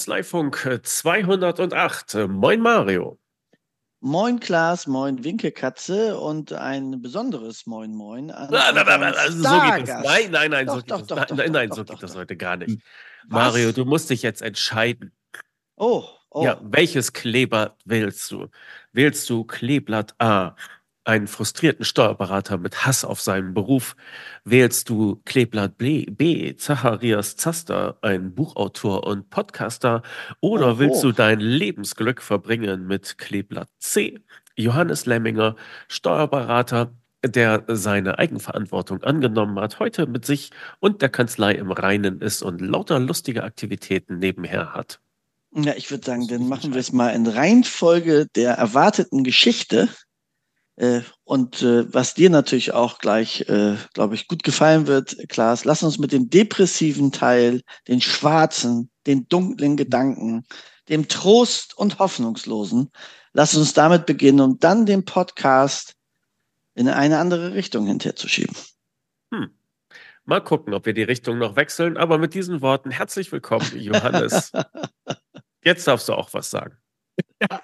Kanzleifunk 208. Moin Mario. Moin Klaas, moin Winkekatze und ein besonderes Moin Moin an nein, nein, nein, also so geht das. Nein, nein, nein, doch, so, doch, geht, doch, das. nein, nein, so geht das heute gar nicht. Was? Mario, du musst dich jetzt entscheiden. Oh, oh. Ja, welches Kleber wählst du? Wählst du Kleeblatt A, einen frustrierten Steuerberater mit Hass auf seinen Beruf, wählst du Kleeblatt B, Zacharias Zaster, ein Buchautor und Podcaster, oder oh, willst du dein Lebensglück verbringen mit Kleeblatt C, Johannes Lemminger, Steuerberater, der seine Eigenverantwortung angenommen hat, heute mit sich und der Kanzlei im Reinen ist und lauter lustige Aktivitäten nebenher hat. Ja, ich würde sagen, dann machen wir es mal in Reihenfolge der erwarteten Geschichte. Äh, und äh, was dir natürlich auch gleich, äh, glaube ich, gut gefallen wird, Klaas, lass uns mit dem depressiven Teil, den schwarzen, den dunklen Gedanken, dem Trost und Hoffnungslosen, lass uns damit beginnen und dann den Podcast in eine andere Richtung hinterzuschieben. Hm. Mal gucken, ob wir die Richtung noch wechseln. Aber mit diesen Worten herzlich willkommen, Johannes. Jetzt darfst du auch was sagen. Ja,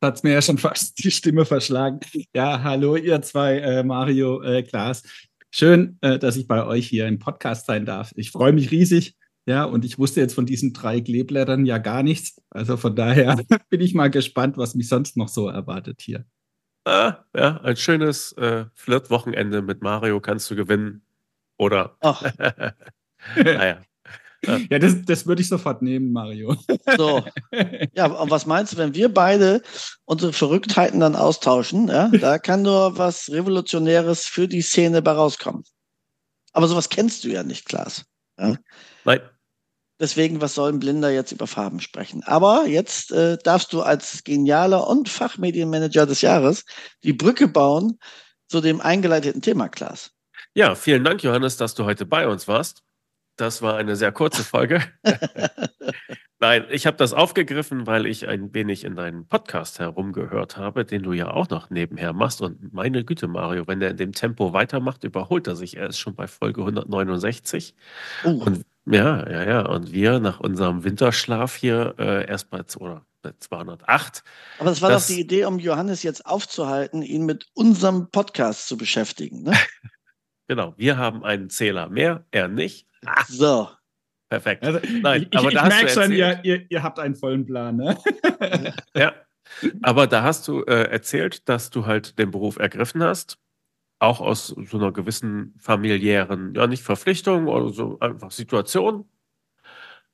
hat es mir ja schon fast die Stimme verschlagen. Ja, hallo ihr zwei, äh, Mario, äh, Klaas. Schön, äh, dass ich bei euch hier im Podcast sein darf. Ich freue mich riesig. Ja, und ich wusste jetzt von diesen drei Kleeblättern ja gar nichts. Also von daher bin ich mal gespannt, was mich sonst noch so erwartet hier. Ah, ja, ein schönes äh, Flirt-Wochenende mit Mario kannst du gewinnen. Oder? Ach. naja. Ja, das, das würde ich sofort nehmen, Mario. So. Ja, und was meinst du, wenn wir beide unsere Verrücktheiten dann austauschen? Ja, da kann nur was Revolutionäres für die Szene bei rauskommen. Aber sowas kennst du ja nicht, Klaas. Ja? Nein. Deswegen, was soll ein Blinder jetzt über Farben sprechen? Aber jetzt äh, darfst du als genialer und Fachmedienmanager des Jahres die Brücke bauen zu dem eingeleiteten Thema, Klaas. Ja, vielen Dank, Johannes, dass du heute bei uns warst. Das war eine sehr kurze Folge. Nein, ich habe das aufgegriffen, weil ich ein wenig in deinen Podcast herumgehört habe, den du ja auch noch nebenher machst. Und meine Güte, Mario, wenn der in dem Tempo weitermacht, überholt er sich. Er ist schon bei Folge 169. Uh. Und ja, ja, ja. Und wir nach unserem Winterschlaf hier äh, erst bei, oder bei 208. Aber das war das, doch die Idee, um Johannes jetzt aufzuhalten, ihn mit unserem Podcast zu beschäftigen. Ne? genau, wir haben einen Zähler mehr, er nicht. So. Perfekt. Also, Nein, ich, aber ich, ich merke schon, ihr, ihr, ihr, habt einen vollen Plan, ne? ja. Aber da hast du äh, erzählt, dass du halt den Beruf ergriffen hast, auch aus so einer gewissen familiären, ja nicht Verpflichtung oder so einfach Situation.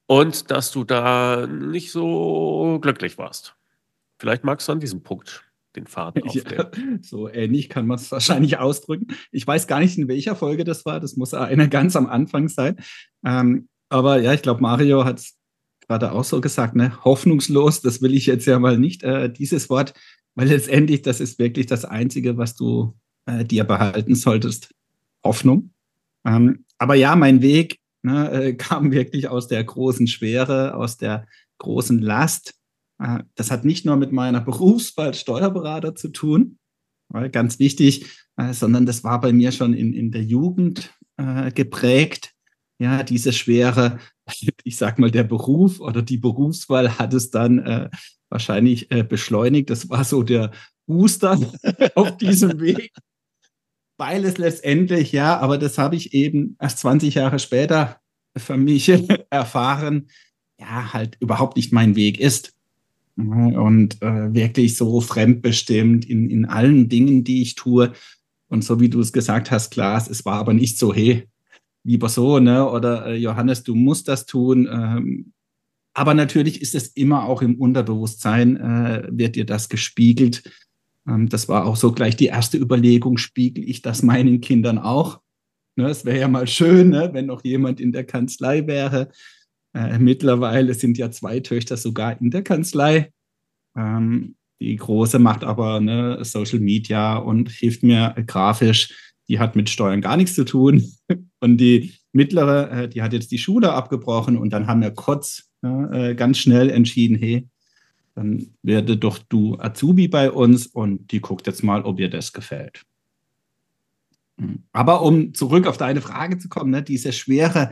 Und dass du da nicht so glücklich warst. Vielleicht magst du an diesem Punkt den Faden aufnehmen. Ja, so ähnlich kann man es wahrscheinlich ausdrücken. Ich weiß gar nicht, in welcher Folge das war. Das muss eine ganz am Anfang sein. Ähm, aber ja, ich glaube, Mario hat es gerade auch so gesagt, ne? hoffnungslos, das will ich jetzt ja mal nicht, äh, dieses Wort, weil letztendlich das ist wirklich das Einzige, was du äh, dir behalten solltest. Hoffnung. Ähm, aber ja, mein Weg ne, äh, kam wirklich aus der großen Schwere, aus der großen Last das hat nicht nur mit meiner Berufswahl Steuerberater zu tun, ganz wichtig, äh, sondern das war bei mir schon in, in der Jugend äh, geprägt. Ja, diese schwere, ich sag mal, der Beruf oder die Berufswahl hat es dann äh, wahrscheinlich äh, beschleunigt. Das war so der Booster auf diesem Weg. Weil es letztendlich, ja, aber das habe ich eben erst 20 Jahre später für mich erfahren, ja, halt überhaupt nicht mein Weg ist und äh, wirklich so fremdbestimmt in, in allen Dingen, die ich tue. Und so wie du es gesagt hast, Klaas, es war aber nicht so, hey, lieber so, ne? Oder äh, Johannes, du musst das tun. Ähm, aber natürlich ist es immer auch im Unterbewusstsein, äh, wird dir das gespiegelt. Ähm, das war auch so gleich die erste Überlegung, spiegel ich das meinen Kindern auch? Ne, es wäre ja mal schön, ne, wenn noch jemand in der Kanzlei wäre, äh, mittlerweile sind ja zwei Töchter sogar in der Kanzlei. Ähm, die große macht aber ne, Social Media und hilft mir grafisch. Die hat mit Steuern gar nichts zu tun. Und die mittlere, äh, die hat jetzt die Schule abgebrochen und dann haben wir kurz äh, ganz schnell entschieden, hey, dann werde doch du Azubi bei uns und die guckt jetzt mal, ob ihr das gefällt. Hm. Aber um zurück auf deine Frage zu kommen, ne, diese schwere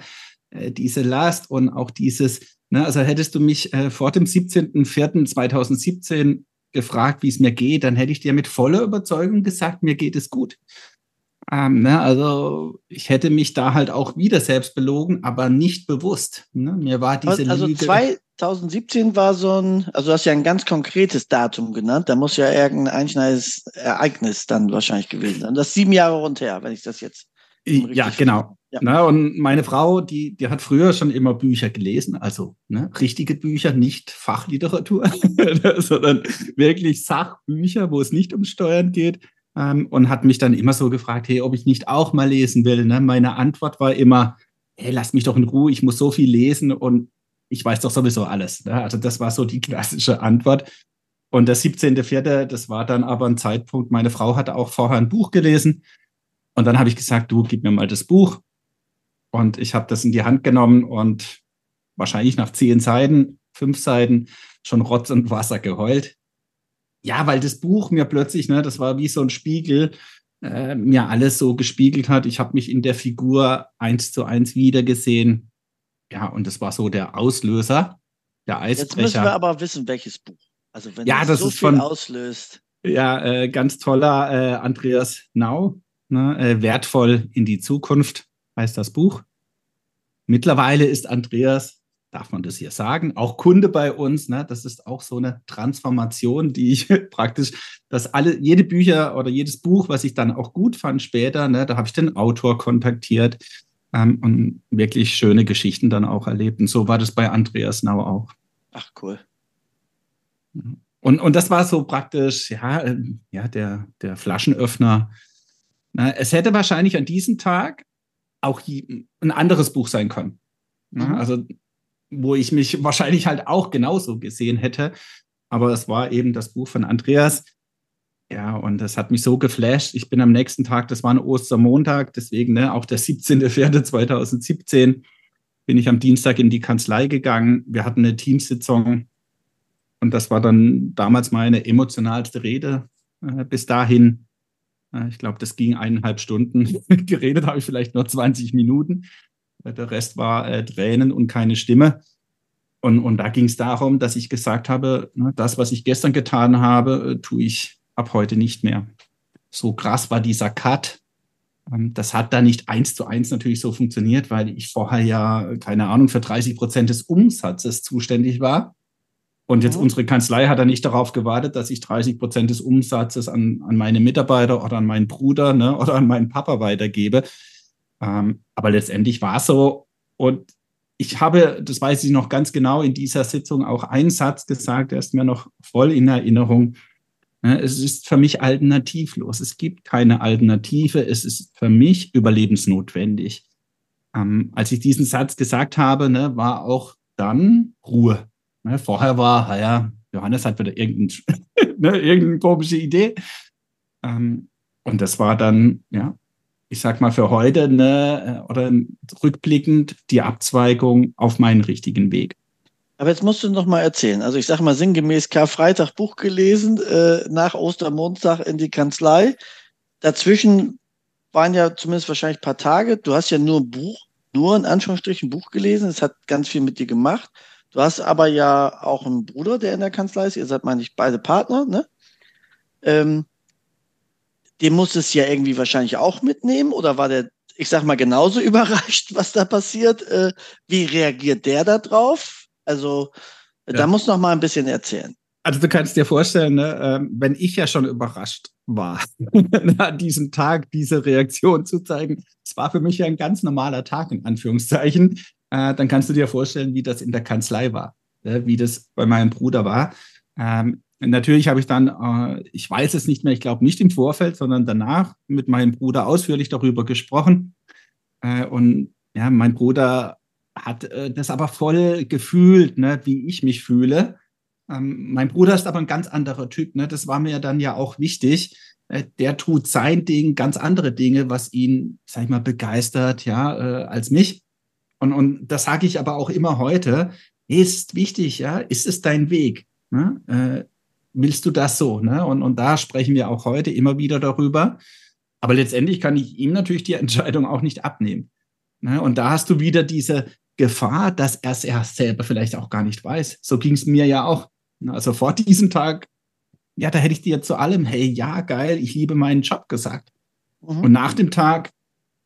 äh, diese Last und auch dieses Ne, also hättest du mich äh, vor dem 17.04.2017 gefragt, wie es mir geht, dann hätte ich dir mit voller Überzeugung gesagt, mir geht es gut. Ähm, ne, also ich hätte mich da halt auch wieder selbst belogen, aber nicht bewusst. Ne? Mir war diese also Lüge. 2017 war so ein, also du hast ja ein ganz konkretes Datum genannt. Da muss ja irgendein einschneidendes Ereignis dann wahrscheinlich gewesen sein. Das ist sieben Jahre runter, wenn ich das jetzt. Ja, genau. Ja. Na, und meine Frau, die, die hat früher schon immer Bücher gelesen, also ne, richtige Bücher, nicht Fachliteratur, sondern wirklich Sachbücher, wo es nicht um Steuern geht. Ähm, und hat mich dann immer so gefragt, hey, ob ich nicht auch mal lesen will. Ne? Meine Antwort war immer, hey, lass mich doch in Ruhe, ich muss so viel lesen und ich weiß doch sowieso alles. Ne? Also das war so die klassische Antwort. Und der 17.04., das war dann aber ein Zeitpunkt, meine Frau hatte auch vorher ein Buch gelesen. Und dann habe ich gesagt, du, gib mir mal das Buch. Und ich habe das in die Hand genommen und wahrscheinlich nach zehn Seiten, fünf Seiten schon Rotz und Wasser geheult. Ja, weil das Buch mir plötzlich, ne, das war wie so ein Spiegel, äh, mir alles so gespiegelt hat. Ich habe mich in der Figur eins zu eins wiedergesehen. Ja, und das war so der Auslöser, der Eisbrecher. Jetzt müssen wir aber wissen, welches Buch. Also wenn ja, das so viel von, auslöst. Ja, äh, ganz toller äh, Andreas Nau, ne, äh, wertvoll in die Zukunft heißt das Buch. Mittlerweile ist Andreas, darf man das hier sagen, auch Kunde bei uns. Ne? Das ist auch so eine Transformation, die ich praktisch, dass alle, jede Bücher oder jedes Buch, was ich dann auch gut fand später, ne, da habe ich den Autor kontaktiert ähm, und wirklich schöne Geschichten dann auch erlebt. Und so war das bei Andreas Nau auch. Ach, cool. Und, und das war so praktisch, ja, äh, ja der, der Flaschenöffner. Es hätte wahrscheinlich an diesem Tag auch ein anderes Buch sein können. Mhm. Also, wo ich mich wahrscheinlich halt auch genauso gesehen hätte. Aber es war eben das Buch von Andreas. Ja, und das hat mich so geflasht. Ich bin am nächsten Tag, das war ein Ostermontag, deswegen ne, auch der 17.04.2017, bin ich am Dienstag in die Kanzlei gegangen. Wir hatten eine Teamsitzung und das war dann damals meine emotionalste Rede äh, bis dahin. Ich glaube, das ging eineinhalb Stunden. Geredet habe ich vielleicht nur 20 Minuten. Der Rest war äh, Tränen und keine Stimme. Und, und da ging es darum, dass ich gesagt habe, ne, das, was ich gestern getan habe, äh, tue ich ab heute nicht mehr. So krass war dieser Cut. Ähm, das hat da nicht eins zu eins natürlich so funktioniert, weil ich vorher ja, keine Ahnung, für 30 Prozent des Umsatzes zuständig war. Und jetzt unsere Kanzlei hat dann nicht darauf gewartet, dass ich 30 Prozent des Umsatzes an, an meine Mitarbeiter oder an meinen Bruder ne, oder an meinen Papa weitergebe. Ähm, aber letztendlich war es so. Und ich habe, das weiß ich noch ganz genau, in dieser Sitzung auch einen Satz gesagt, der ist mir noch voll in Erinnerung. Ne, es ist für mich alternativlos. Es gibt keine Alternative. Es ist für mich überlebensnotwendig. Ähm, als ich diesen Satz gesagt habe, ne, war auch dann Ruhe. Ne, vorher war, naja, Johannes hat wieder irgendein, ne, irgendeine komische Idee. Ähm, und das war dann, ja, ich sag mal für heute, ne, oder rückblickend die Abzweigung auf meinen richtigen Weg. Aber jetzt musst du noch mal erzählen. Also ich sag mal sinngemäß Karfreitag Buch gelesen, äh, nach Ostermontag in die Kanzlei. Dazwischen waren ja zumindest wahrscheinlich ein paar Tage. Du hast ja nur ein Buch, nur in Anführungsstrichen Buch gelesen. Es hat ganz viel mit dir gemacht. Du hast aber ja auch einen Bruder, der in der Kanzlei ist. Ihr seid, meine ich, beide Partner, ne? Ähm, den muss es ja irgendwie wahrscheinlich auch mitnehmen oder war der, ich sag mal, genauso überrascht, was da passiert? Äh, wie reagiert der da drauf? Also, ja. da muss noch mal ein bisschen erzählen. Also du kannst dir vorstellen, ne, ähm, wenn ich ja schon überrascht war, an diesem Tag diese Reaktion zu zeigen, es war für mich ja ein ganz normaler Tag in Anführungszeichen äh, dann kannst du dir vorstellen, wie das in der Kanzlei war, wie das bei meinem Bruder war. Ähm, natürlich habe ich dann, äh, ich weiß es nicht mehr, ich glaube nicht im Vorfeld, sondern danach mit meinem Bruder ausführlich darüber gesprochen. Äh, und ja, mein Bruder hat das aber voll gefühlt, ne, wie ich mich fühle. Ähm, mein Bruder ist aber ein ganz anderer Typ. Ne? Das war mir dann ja auch wichtig. Der tut sein Ding, ganz andere Dinge, was ihn, sag ich mal, begeistert, ja, als mich. Und, und das sage ich aber auch immer heute, ist wichtig, ja, ist es dein Weg? Ne? Äh, willst du das so? Ne? Und, und da sprechen wir auch heute immer wieder darüber. Aber letztendlich kann ich ihm natürlich die Entscheidung auch nicht abnehmen. Ne? Und da hast du wieder diese, Gefahr, dass er es selber vielleicht auch gar nicht weiß. So ging es mir ja auch. Also vor diesem Tag, ja, da hätte ich dir zu allem, hey, ja, geil, ich liebe meinen Job gesagt. Mhm. Und nach dem Tag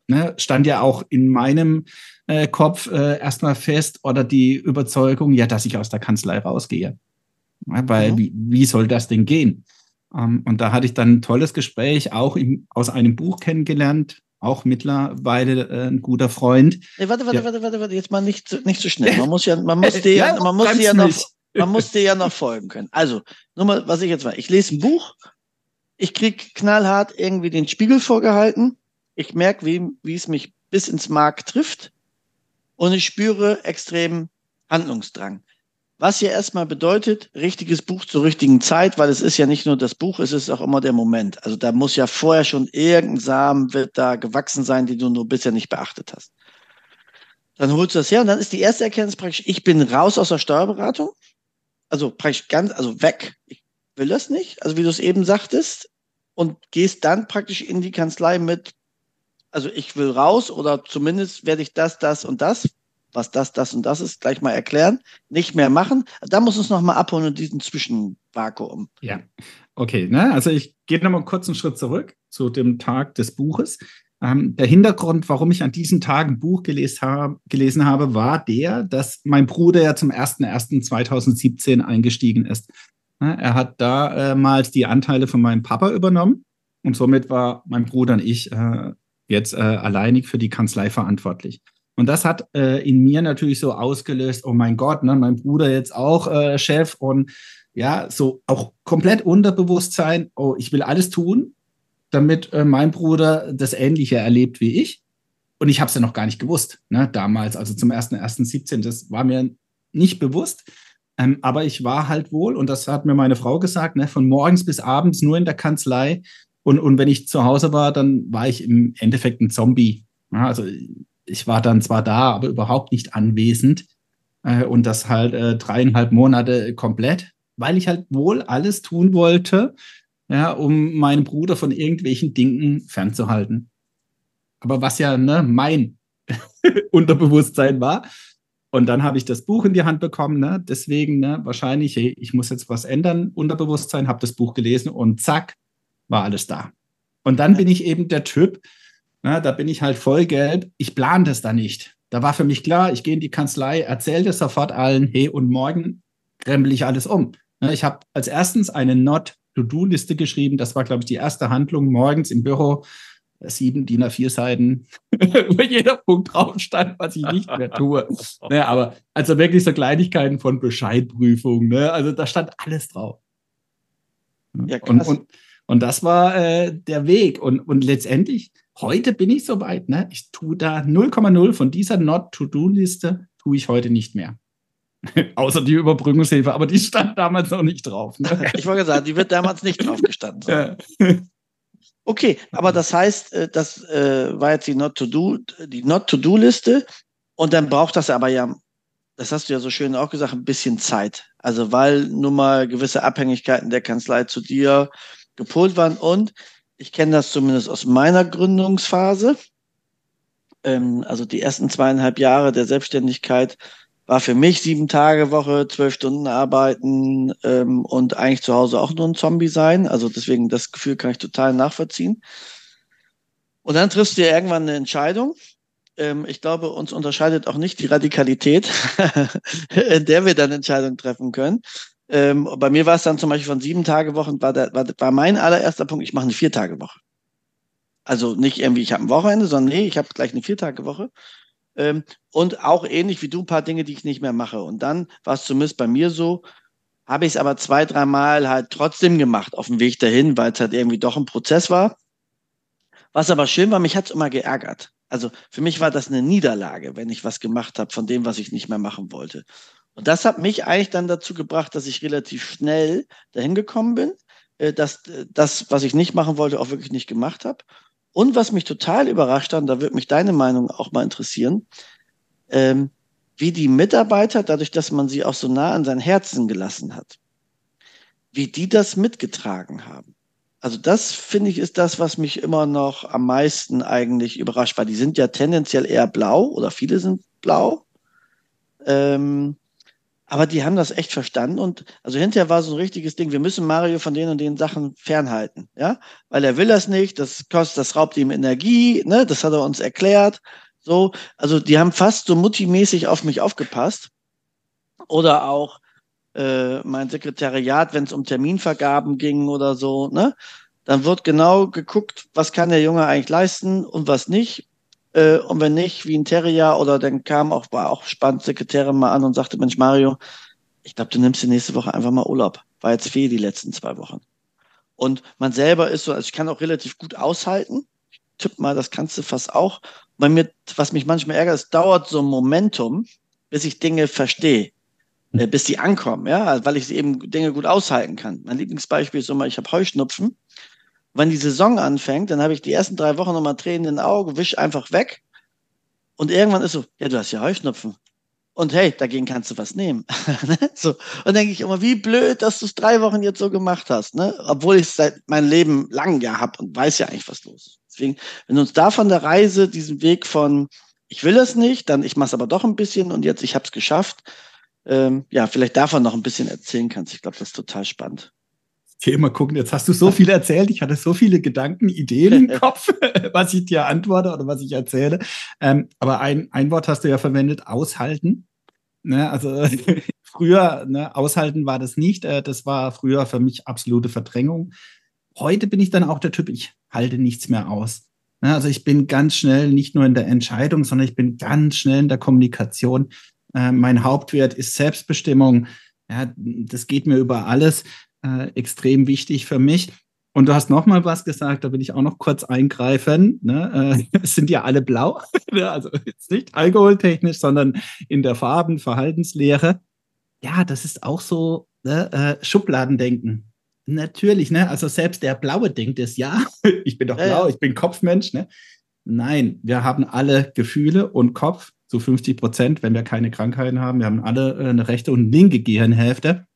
ne, stand ja auch in meinem äh, Kopf äh, erstmal fest oder die Überzeugung, ja, dass ich aus der Kanzlei rausgehe. Ja, weil mhm. wie, wie soll das denn gehen? Ähm, und da hatte ich dann ein tolles Gespräch, auch im, aus einem Buch kennengelernt, auch mittlerweile äh, ein guter Freund. Nee, warte, warte, ja. warte, warte, warte, jetzt mal nicht, nicht so schnell. Man muss ja, man muss dir ja, man muss ja noch, man muss dir ja noch folgen können. Also, nur mal, was ich jetzt war. Ich lese ein Buch, ich krieg knallhart irgendwie den Spiegel vorgehalten, ich merke, wie, es mich bis ins Mark trifft und ich spüre extremen Handlungsdrang. Was ja erstmal bedeutet, richtiges Buch zur richtigen Zeit, weil es ist ja nicht nur das Buch, es ist auch immer der Moment. Also da muss ja vorher schon irgendein Samen wird da gewachsen sein, den du nur bisher nicht beachtet hast. Dann holst du das her und dann ist die erste Erkenntnis praktisch, ich bin raus aus der Steuerberatung. Also praktisch ganz, also weg. Ich will das nicht, also wie du es eben sagtest. Und gehst dann praktisch in die Kanzlei mit, also ich will raus oder zumindest werde ich das, das und das was das, das und das ist, gleich mal erklären, nicht mehr machen. Da muss uns noch mal abholen in diesem Zwischenvakuum. Ja, okay. Ne? Also ich gehe noch mal kurz einen Schritt zurück zu dem Tag des Buches. Ähm, der Hintergrund, warum ich an diesem Tag ein Buch geles hab, gelesen habe, war der, dass mein Bruder ja zum 01.01.2017 eingestiegen ist. Ne? Er hat damals die Anteile von meinem Papa übernommen und somit war mein Bruder und ich äh, jetzt äh, alleinig für die Kanzlei verantwortlich. Und das hat äh, in mir natürlich so ausgelöst, oh mein Gott, ne, mein Bruder jetzt auch äh, Chef und ja, so auch komplett Unterbewusstsein, oh, ich will alles tun, damit äh, mein Bruder das Ähnliche erlebt wie ich. Und ich habe es ja noch gar nicht gewusst, ne, damals, also zum 1.1.17, das war mir nicht bewusst. Ähm, aber ich war halt wohl, und das hat mir meine Frau gesagt, ne, von morgens bis abends nur in der Kanzlei. Und, und wenn ich zu Hause war, dann war ich im Endeffekt ein Zombie. Ja, also ich war dann zwar da, aber überhaupt nicht anwesend. Äh, und das halt äh, dreieinhalb Monate komplett, weil ich halt wohl alles tun wollte, ja, um meinen Bruder von irgendwelchen Dingen fernzuhalten. Aber was ja ne, mein Unterbewusstsein war. Und dann habe ich das Buch in die Hand bekommen. Ne? Deswegen ne, wahrscheinlich, hey, ich muss jetzt was ändern, Unterbewusstsein, habe das Buch gelesen und zack, war alles da. Und dann bin ich eben der Typ, na, da bin ich halt voll gelb. Ich plane das da nicht. Da war für mich klar, ich gehe in die Kanzlei, erzähle das sofort allen, hey, und morgen krempel ich alles um. Na, ich habe als erstens eine Not-to-Do-Liste geschrieben. Das war, glaube ich, die erste Handlung morgens im Büro. Sieben DIN A4 Seiten, wo jeder Punkt drauf stand, was ich nicht mehr tue. ne, aber also wirklich so Kleinigkeiten von Bescheidprüfung. Ne? Also da stand alles drauf. Ja, und, und, und das war äh, der Weg. Und, und letztendlich Heute bin ich soweit, ne? Ich tue da 0,0 von dieser Not-to-Do-Liste tue ich heute nicht mehr. Außer die Überbrückungshilfe, aber die stand damals noch nicht drauf. Ne? Ich wollte sagen, die wird damals nicht drauf gestanden sein. Okay, aber das heißt, äh, das äh, war jetzt die Not-to-Do, die Not-to-Do-Liste und dann braucht das aber ja, das hast du ja so schön auch gesagt, ein bisschen Zeit. Also weil nun mal gewisse Abhängigkeiten der Kanzlei zu dir gepolt waren und ich kenne das zumindest aus meiner Gründungsphase. Ähm, also die ersten zweieinhalb Jahre der Selbstständigkeit war für mich sieben Tage Woche, zwölf Stunden arbeiten ähm, und eigentlich zu Hause auch nur ein Zombie sein. Also deswegen das Gefühl kann ich total nachvollziehen. Und dann triffst du ja irgendwann eine Entscheidung. Ähm, ich glaube, uns unterscheidet auch nicht die Radikalität, in der wir dann Entscheidungen treffen können. Ähm, bei mir war es dann zum Beispiel von sieben Tage Wochen, war, der, war, war mein allererster Punkt, ich mache eine vier Tage Woche. Also nicht irgendwie, ich habe ein Wochenende, sondern nee, ich habe gleich eine vier Tage Woche. Ähm, und auch ähnlich wie du, ein paar Dinge, die ich nicht mehr mache. Und dann war es zumindest bei mir so, habe ich es aber zwei, dreimal halt trotzdem gemacht auf dem Weg dahin, weil es halt irgendwie doch ein Prozess war. Was aber schön war, mich hat es immer geärgert. Also für mich war das eine Niederlage, wenn ich was gemacht habe von dem, was ich nicht mehr machen wollte. Und das hat mich eigentlich dann dazu gebracht, dass ich relativ schnell dahin gekommen bin, äh, dass äh, das, was ich nicht machen wollte, auch wirklich nicht gemacht habe. Und was mich total überrascht hat, da würde mich deine Meinung auch mal interessieren, ähm, wie die Mitarbeiter, dadurch, dass man sie auch so nah an sein Herzen gelassen hat, wie die das mitgetragen haben. Also das finde ich ist das, was mich immer noch am meisten eigentlich überrascht, weil die sind ja tendenziell eher blau oder viele sind blau Ähm, aber die haben das echt verstanden und also hinterher war so ein richtiges Ding, wir müssen Mario von den und den Sachen fernhalten, ja, weil er will das nicht, das kostet, das raubt ihm Energie, ne, das hat er uns erklärt, so, also die haben fast so Mutti-mäßig auf mich aufgepasst. Oder auch äh, mein Sekretariat, wenn es um Terminvergaben ging oder so, ne, dann wird genau geguckt, was kann der Junge eigentlich leisten und was nicht äh, und wenn nicht, wie ein Terrier oder dann kam auch, war auch spannend, Sekretärin mal an und sagte, Mensch, Mario, ich glaube, du nimmst die nächste Woche einfach mal Urlaub. War jetzt fehl die letzten zwei Wochen. Und man selber ist so, also ich kann auch relativ gut aushalten. Ich tippe mal, das kannst du fast auch. Bei mir, was mich manchmal ärgert, es dauert so ein Momentum, bis ich Dinge verstehe, äh, bis die ankommen, ja, weil ich eben Dinge gut aushalten kann. Mein Lieblingsbeispiel ist immer, ich habe Heuschnupfen wenn die Saison anfängt, dann habe ich die ersten drei Wochen nochmal Tränen in den Augen, wisch einfach weg. Und irgendwann ist so, ja, du hast ja Heuschnupfen. Und hey, dagegen kannst du was nehmen. Ne? so. Und denke ich immer, wie blöd, dass du es drei Wochen jetzt so gemacht hast, ne? Obwohl ich es seit meinem Leben lang ja habe und weiß ja eigentlich, was los ist. Deswegen, wenn du uns da von der Reise, diesen Weg von, ich will es nicht, dann ich mache es aber doch ein bisschen und jetzt, ich habe es geschafft, ähm, ja, vielleicht davon noch ein bisschen erzählen kannst. Ich glaube, das ist total spannend. Mal gucken, jetzt hast du so viel erzählt, ich hatte so viele Gedanken, Ideen im Kopf, was ich dir antworte oder was ich erzähle. Ähm, aber ein, ein Wort hast du ja verwendet, aushalten. Ne, also früher, ne, aushalten war das nicht. Äh, das war früher für mich absolute Verdrängung. Heute bin ich dann auch der Typ, ich halte nichts mehr aus. Ne, also ich bin ganz schnell nicht nur in der Entscheidung, sondern ich bin ganz schnell in der Kommunikation. Äh, mein Hauptwert ist Selbstbestimmung. Ja, das geht mir über alles äh, extrem wichtig für mich. Und du hast noch mal was gesagt, da will ich auch noch kurz eingreifen. Ne? Äh, es sind ja alle blau, ne? also jetzt nicht alkoholtechnisch, sondern in der Farben, Verhaltenslehre. Ja, das ist auch so ne? äh, Schubladendenken. Natürlich, ne? Also selbst der Blaue denkt es, ja, ich bin doch blau, ich bin Kopfmensch, ne? Nein, wir haben alle Gefühle und Kopf zu 50 Prozent, wenn wir keine Krankheiten haben. Wir haben alle äh, eine rechte und linke Gehirnhälfte.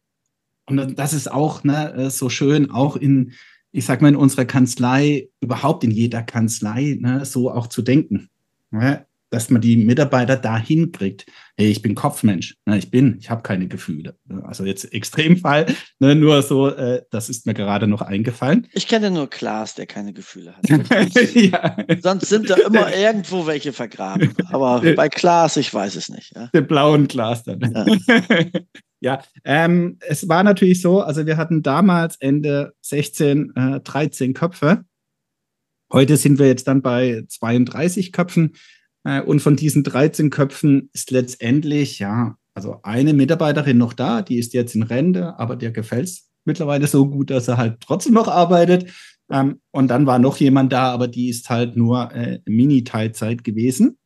Und das ist auch ne, so schön, auch in, ich sag mal, in unserer Kanzlei, überhaupt in jeder Kanzlei, ne, so auch zu denken. Ne? Dass man die Mitarbeiter dahin kriegt. Hey, ich bin Kopfmensch. Ne, ich bin, ich habe keine Gefühle. Also jetzt Extremfall, ne, nur so, äh, das ist mir gerade noch eingefallen. Ich kenne nur Klaas, der keine Gefühle hat. ja. Sonst sind da immer irgendwo welche vergraben. Aber bei Klaas, ich weiß es nicht. Ja? Den blauen Klaas dann. Ja. Ja, ähm, es war natürlich so, also wir hatten damals Ende 16 äh, 13 Köpfe. Heute sind wir jetzt dann bei 32 Köpfen. Äh, und von diesen 13 Köpfen ist letztendlich, ja, also eine Mitarbeiterin noch da, die ist jetzt in Rente, aber der gefällt es mittlerweile so gut, dass er halt trotzdem noch arbeitet. Ähm, und dann war noch jemand da, aber die ist halt nur äh, Mini-Teilzeit gewesen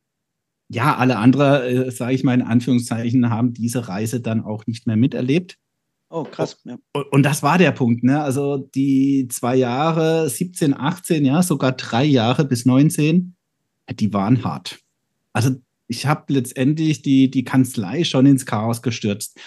ja, alle anderen, äh, sage ich mal in Anführungszeichen, haben diese Reise dann auch nicht mehr miterlebt. Oh, krass. Ja. Und, das war der Punkt. Ne? Also die zwei Jahre, 17, 18, ja, sogar drei Jahre bis 19, die waren hart. Also ich habe letztendlich die, die Kanzlei schon ins Chaos gestürzt.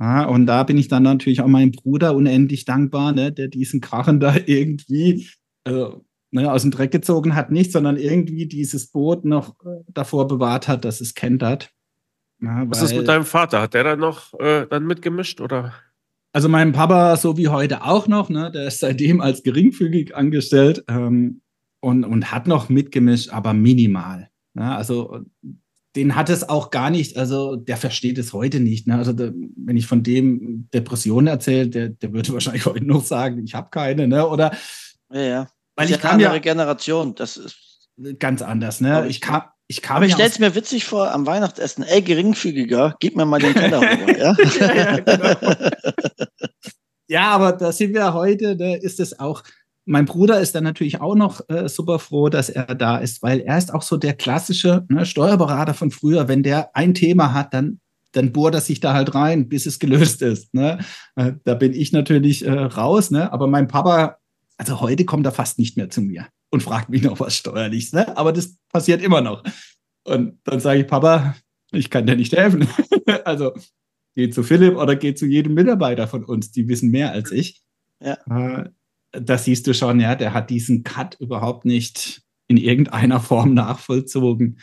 Ja, und da bin ich dann natürlich auch meinem Bruder unendlich dankbar, ne, der diesen Krachen da irgendwie, also ne, aus dem Dreck gezogen hat, nicht, sondern irgendwie dieses Boot noch äh, davor bewahrt hat, dass es kentert. Ja, Was ist mit deinem Vater? Hat der dann noch äh, dann mitgemischt oder? Also mein Papa, so wie heute auch noch, ne, der ist seitdem als geringfügig angestellt ähm, und, und hat noch mitgemischt, aber minimal. Ne? Also den hat es auch gar nicht, also der versteht es heute nicht. Ne? Also der, wenn ich von dem Depressionen erzähle, der, der würde wahrscheinlich heute noch sagen, ich habe keine, ne? Oder ja, ja. Weil ich kam andere ja Generation, das ist ganz anders, ne? Ich kam, ich kam. Aber ich stell's mir witzig vor am Weihnachtsessen. Ey, geringfügiger, gib mir mal den Teller rüber, ja? ja, genau. ja, aber da sind wir heute, da ist es auch. Mein Bruder ist dann natürlich auch noch äh, super froh, dass er da ist, weil er ist auch so der klassische ne, Steuerberater von früher. Wenn der ein Thema hat, dann dann bohrt er sich da halt rein, bis es gelöst ist. Ne? Äh, da bin ich natürlich äh, raus, ne? aber mein Papa also heute kommt er fast nicht mehr zu mir und fragt mich noch was Steuerliches, ne? aber das passiert immer noch. Und dann sage ich, Papa, ich kann dir nicht helfen. also geh zu Philipp oder geh zu jedem Mitarbeiter von uns, die wissen mehr als ich. Ja. Äh, das siehst du schon, ja, der hat diesen Cut überhaupt nicht in irgendeiner Form nachvollzogen.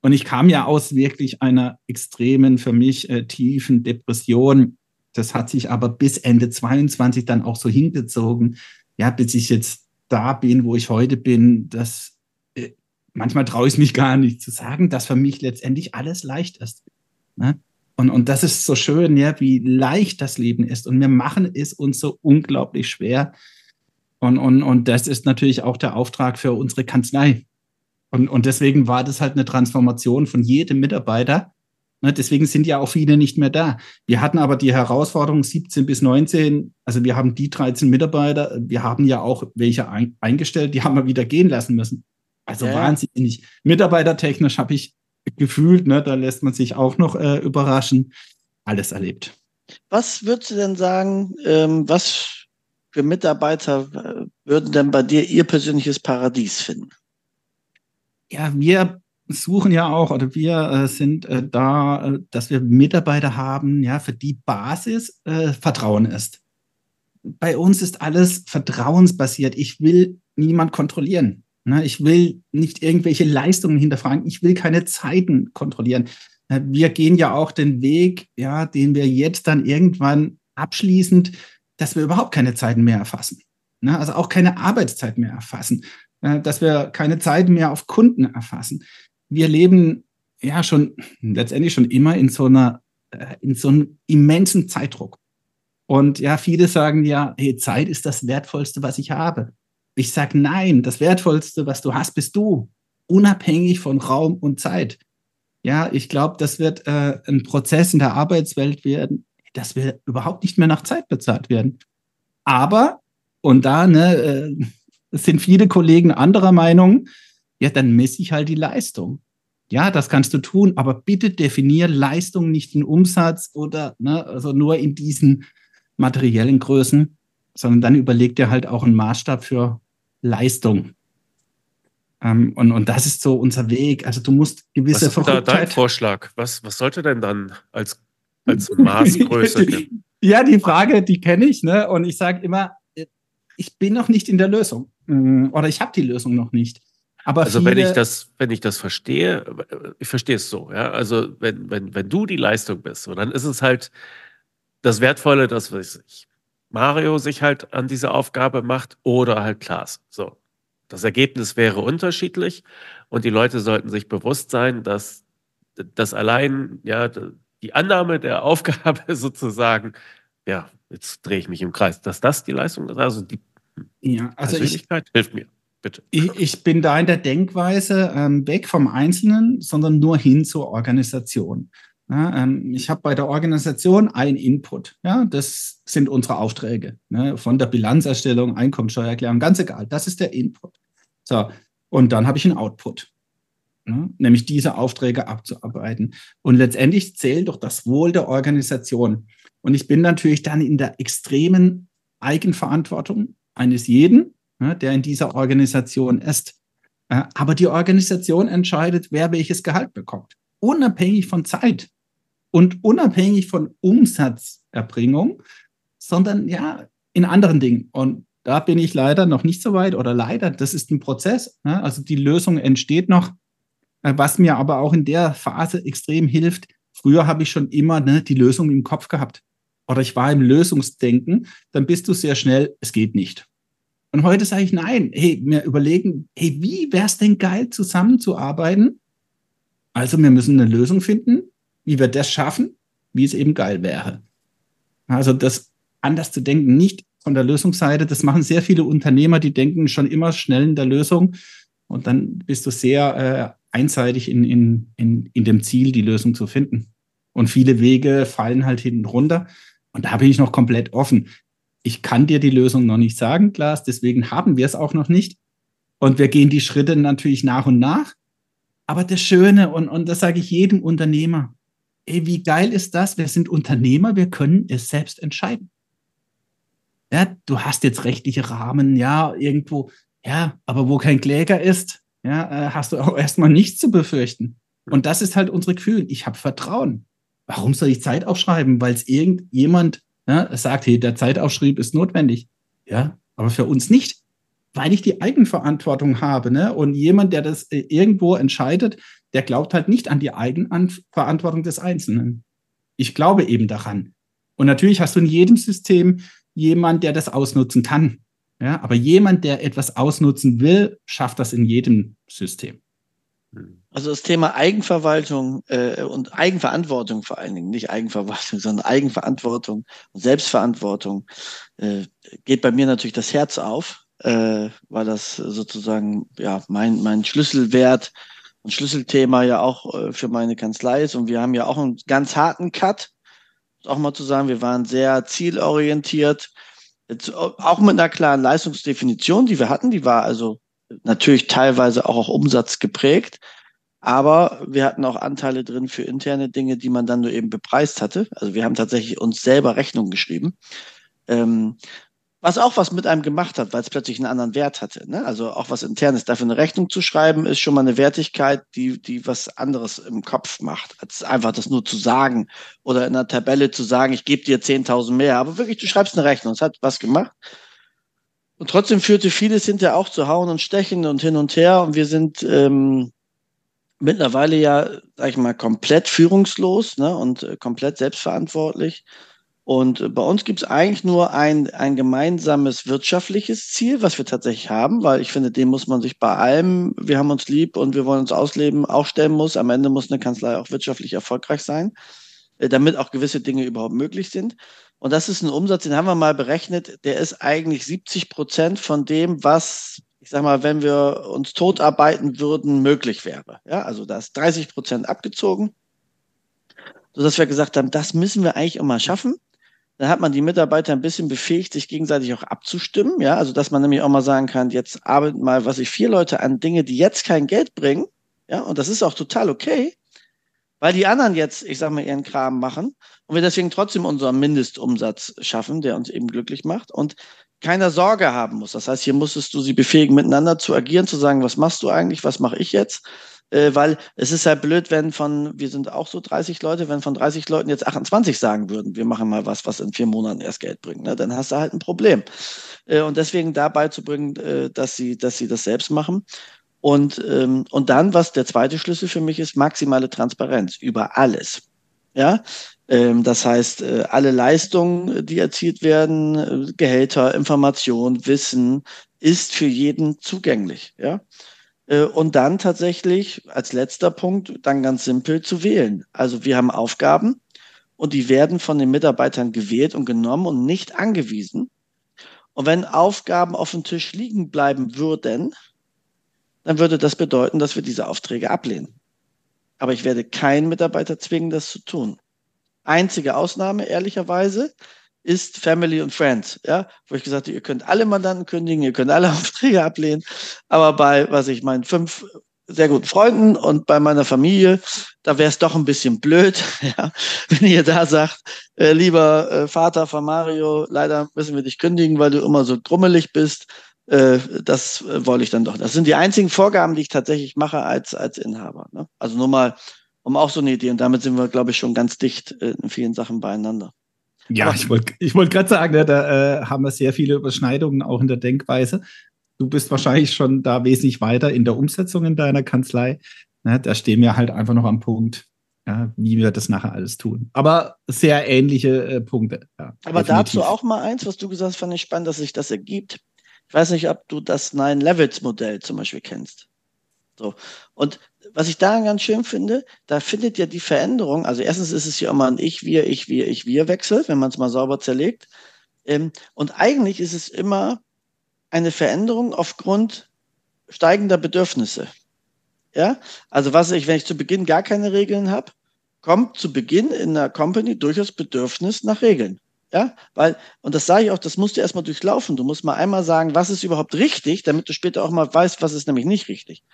Und ich kam ja aus wirklich einer extremen, für mich äh, tiefen Depression. Das hat sich aber bis Ende 22 dann auch so hingezogen. Ja, bis ich jetzt da bin, wo ich heute bin, das äh, manchmal traue ich mich gar nicht zu sagen, dass für mich letztendlich alles leicht ist. Ne? Und, und das ist so schön, ja, wie leicht das Leben ist. Und wir machen es uns so unglaublich schwer. Und, und, und das ist natürlich auch der Auftrag für unsere Kanzlei. Und, und deswegen war das halt eine Transformation von jedem Mitarbeiter. Ne, deswegen sind ja auch viele nicht mehr da. Wir hatten aber die Herausforderung 17 bis 19, also wir haben die 13 Mitarbeiter, wir haben ja auch welche ein, eingestellt, die haben wir wieder gehen lassen müssen. Also ja. wahnsinnig. Mitarbeitertechnisch habe ich gefühlt, ne, da lässt man sich auch noch äh, überraschen, alles erlebt. Was würdest du denn sagen, ähm, was für Mitarbeiter äh, würden denn bei dir ihr persönliches Paradies finden? Ja, wir suchen ja auch oder wir äh, sind äh, da, äh, dass wir Mitarbeiter haben, ja, für die Basis äh, Vertrauen ist. Bei uns ist alles vertrauensbasiert. Ich will niemand kontrollieren. Ne? Ich will nicht irgendwelche Leistungen hinterfragen. Ich will keine Zeiten kontrollieren. Äh, wir gehen ja auch den Weg, ja, den wir jetzt dann irgendwann abschließend, dass wir überhaupt keine Zeiten mehr erfassen. Ne? Also auch keine Arbeitszeit mehr erfassen, äh, dass wir keine Zeiten mehr auf Kunden erfassen. Wir leben ja schon letztendlich schon immer in so einer, äh, in so einem immensen Zeitdruck. Und ja, viele sagen ja, hey, Zeit ist das Wertvollste, was ich habe. Ich sage nein, das Wertvollste, was du hast, bist du, unabhängig von Raum und Zeit. Ja, ich glaube, das wird äh, ein Prozess in der Arbeitswelt werden, dass wir überhaupt nicht mehr nach Zeit bezahlt werden. Aber, und da ne, äh, sind viele Kollegen anderer Meinung, ja, dann messe ich halt die Leistung. Ja, das kannst du tun, aber bitte definier Leistung nicht in Umsatz oder ne, also nur in diesen materiellen Größen, sondern dann überleg dir halt auch einen Maßstab für Leistung. Ähm, und, und das ist so unser Weg. Also du musst gewisse Was ist da dein Vorschlag? Was, was sollte denn dann als, als Maßgröße? ja, die Frage, die kenne ich. Ne? Und ich sage immer, ich bin noch nicht in der Lösung. Mm, oder ich habe die Lösung noch nicht. Aber also wenn ich das, wenn ich das verstehe, ich verstehe es so, ja. Also wenn, wenn, wenn du die Leistung bist, so, dann ist es halt das Wertvolle, das weiß ich, Mario sich halt an diese Aufgabe macht oder halt Klaas. So. Das Ergebnis wäre unterschiedlich und die Leute sollten sich bewusst sein, dass das allein, ja, die Annahme der Aufgabe sozusagen, ja, jetzt drehe ich mich im Kreis, dass das die Leistung ist, also die ja, also Persönlichkeit ich, hilft mir. Bitte. Ich, ich, bin da in der Denkweise ähm, weg vom Einzelnen, sondern nur hin zur Organisation. Ja, ähm, ich habe bei der Organisation ein Input. Ja, das sind unsere Aufträge. Ne, von der Bilanzerstellung, Einkommensteuererklärung, ganz egal. Das ist der Input. So, und dann habe ich einen Output. Ne, nämlich diese Aufträge abzuarbeiten. Und letztendlich zählt doch das Wohl der Organisation. Und ich bin natürlich dann in der extremen Eigenverantwortung eines jeden, ne, der in dieser Organisation ist. Äh, aber die Organisation entscheidet, wer welches Gehalt bekommt unabhängig von Zeit und unabhängig von Umsatzerbringung, sondern ja, in anderen Dingen. Und da bin ich leider noch nicht so weit oder leider, das ist ein Prozess. Ne? Also die Lösung entsteht noch, äh, was mir aber auch in der Phase extrem hilft. Früher habe ich schon immer ne, die Lösung im Kopf gehabt oder ich war im Lösungsdenken, dann bist du sehr schnell, es geht nicht. Und heute sage ich nein, hey, mir überlegen, hey, wie wäre es denn geil, zusammenzuarbeiten? Also wir müssen eine Lösung finden, wie wir das schaffen, wie es eben geil wäre. Also das anders zu denken, nicht von der Lösungsseite, das machen sehr viele Unternehmer, die denken schon immer schnell in der Lösung und dann bist du sehr äh, einseitig in, in, in, in dem Ziel, die Lösung zu finden. Und viele Wege fallen halt hinten runter. Und da bin ich noch komplett offen. Ich kann dir die Lösung noch nicht sagen, Klaas, deswegen haben wir es auch noch nicht. Und wir gehen die Schritte natürlich nach und nach. Aber das Schöne, und, und das sage ich jedem Unternehmer, ey, wie geil ist das? Wir sind Unternehmer, wir können es selbst entscheiden. Ja, du hast jetzt rechtliche Rahmen, ja, irgendwo, ja, aber wo kein Kläger ist, ja, äh, hast du auch erstmal nichts zu befürchten. Und das ist halt unsere Gefühl. Ich habe Vertrauen. Warum soll ich Zeit aufschreiben? Weil es irgendjemand ja, sagt, hey, der Zeitaufschrieb ist notwendig. Ja, aber für uns nicht. weil ich die Eigenverantwortung habe. Ne? Und jemand, der das äh, irgendwo entscheidet, der glaubt halt nicht an die Eigenverantwortung des Einzelnen. Ich glaube eben daran. Und natürlich hast du in jedem System jemand, der das ausnutzen kann. Ja, aber jemand, der etwas ausnutzen will, schafft das in jedem System. Also das Thema Eigenverwaltung äh, und Eigenverantwortung vor allen Dingen, nicht Eigenverwaltung, sondern Eigenverantwortung und Selbstverantwortung äh, geht bei mir natürlich das Herz auf, äh, weil das sozusagen ja mein mein Schlüsselwert und Schlüsselthema ja auch äh, für meine Kanzlei ist. Und wir haben ja auch einen ganz harten Cut, auch mal zu sagen, wir waren sehr zielorientiert. Jetzt auch mit einer klaren Leistungsdefinition, die wir hatten, die war also natürlich teilweise auch, auch Umsatz geprägt, aber wir hatten auch Anteile drin für interne Dinge, die man dann nur eben bepreist hatte. Also wir haben tatsächlich uns selber Rechnung geschrieben. Ähm, was auch was mit einem gemacht hat, weil es plötzlich einen anderen Wert hatte. Ne? Also auch was internes. Dafür eine Rechnung zu schreiben, ist schon mal eine Wertigkeit, die, die was anderes im Kopf macht, als einfach das nur zu sagen oder in einer Tabelle zu sagen, ich gebe dir 10.000 mehr. Aber wirklich, du schreibst eine Rechnung. Es hat was gemacht. Und trotzdem führte vieles hinterher auch zu Hauen und Stechen und hin und her. Und wir sind ähm, mittlerweile ja, sag ich mal, komplett führungslos ne? und äh, komplett selbstverantwortlich. Und bei uns gibt es eigentlich nur ein, ein gemeinsames wirtschaftliches Ziel, was wir tatsächlich haben, weil ich finde, dem muss man sich bei allem, wir haben uns lieb und wir wollen uns ausleben, auch stellen muss. Am Ende muss eine Kanzlei auch wirtschaftlich erfolgreich sein, äh, damit auch gewisse Dinge überhaupt möglich sind. Und das ist ein Umsatz, den haben wir mal berechnet, der ist eigentlich 70 Prozent von dem, was, ich sag mal, wenn wir uns totarbeiten würden, möglich wäre. Ja, also da ist 30 Prozent abgezogen, sodass wir gesagt haben, das müssen wir eigentlich mal schaffen. Dann hat man die Mitarbeiter ein bisschen befähigt, sich gegenseitig auch abzustimmen. Ja, also dass man nämlich auch mal sagen kann, jetzt arbeiten mal, was ich vier Leute an Dinge, die jetzt kein Geld bringen. Ja, und das ist auch total okay, weil die anderen jetzt, ich sag mal, ihren Kram machen und wir deswegen trotzdem unseren Mindestumsatz schaffen, der uns eben glücklich macht und keiner Sorge haben muss. Das heißt, hier musstest du sie befähigen, miteinander zu agieren, zu sagen, was machst du eigentlich, was mache ich jetzt? äh, weil es ist halt blöd, wenn von, wir sind auch so 30 Leute, wenn von 30 Leuten jetzt 28 sagen würden, wir machen mal was, was in vier Monaten erst Geld bringt, ne? dann hast du halt ein Problem. Äh, und deswegen da beizubringen, äh, dass sie, dass sie das selbst machen. Und, ähm, und dann, was der zweite Schlüssel für mich ist, maximale Transparenz über alles. Ja, das heißt, äh, alle Leistungen, die erzielt werden, äh, Gehälter, Information, Wissen, ist für jeden zugänglich. Ja, äh, und dann tatsächlich als letzter Punkt dann ganz simpel zu wählen. Also wir haben Aufgaben und die werden von den Mitarbeitern gewählt und genommen und nicht angewiesen. Und wenn Aufgaben auf dem Tisch liegen bleiben würden, dann würde das bedeuten, dass wir diese Aufträge ablehnen. Aber ich werde keinen Mitarbeiter zwingen, das zu tun. Einzige Ausnahme, ehrlicherweise, ist Family und Friends, ja, wo ich gesagt habe, ihr könnt alle Mandanten kündigen, ihr könnt alle Aufträge ablehnen, aber bei, was ich meine, fünf sehr guten Freunden und bei meiner Familie, da wäre es doch ein bisschen blöd, ja, wenn ihr da sagt, äh, lieber äh, Vater von Mario, leider müssen wir dich kündigen, weil du immer so grummelig bist. Äh, das äh, wollte ich dann doch. Das sind die einzigen Vorgaben, die ich tatsächlich mache als, als Inhaber. Ne? Also nur mal, um auch so eine Idee. Und damit sind wir, glaube ich, schon ganz dicht äh, in vielen Sachen beieinander. Ja, Aber ich wollte ich wollt gerade sagen, ne, da äh, haben wir sehr viele Überschneidungen auch in der Denkweise. Du bist wahrscheinlich schon da wesentlich weiter in der Umsetzung in deiner Kanzlei. Ne, da stehen wir halt einfach noch am Punkt, ja, wie wir das nachher alles tun. Aber sehr ähnliche äh, Punkte. Ja, Aber dazu auch mal eins, was du gesagt hast, fand ich spannend, dass sich das ergibt. Ich weiß nicht, ob du das Nine-Levels-Modell zum Beispiel kennst. So. Und was ich daran ganz schön finde, da findet ja die Veränderung, also erstens ist es ja immer ein Ich, Wir, Ich, Wir, Ich, Wir Wechsel, wenn man es mal sauber zerlegt. Ähm, und eigentlich ist es immer eine Veränderung aufgrund steigender Bedürfnisse. Ja, also was ich, wenn ich zu Beginn gar keine Regeln habe, kommt zu Beginn in einer Company durchaus Bedürfnis nach Regeln. Ja, weil, und das sage ich auch, das musst du erstmal durchlaufen. Du musst mal einmal sagen, was ist überhaupt richtig, damit du später auch mal weißt, was ist nämlich nicht richtig.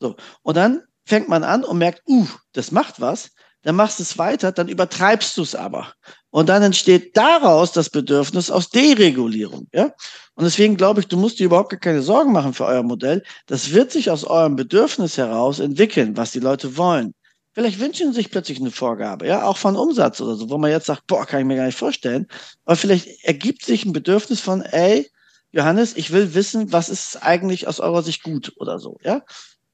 So. Und dann fängt man an und merkt, uh, das macht was. Dann machst du es weiter, dann übertreibst du es aber. Und dann entsteht daraus das Bedürfnis aus Deregulierung. Ja? Und deswegen glaube ich, du musst dir überhaupt gar keine Sorgen machen für euer Modell. Das wird sich aus eurem Bedürfnis heraus entwickeln, was die Leute wollen. Vielleicht wünschen sie sich plötzlich eine Vorgabe, ja, auch von Umsatz oder so, wo man jetzt sagt, boah, kann ich mir gar nicht vorstellen. Aber vielleicht ergibt sich ein Bedürfnis von, ey, Johannes, ich will wissen, was ist eigentlich aus eurer Sicht gut oder so, ja?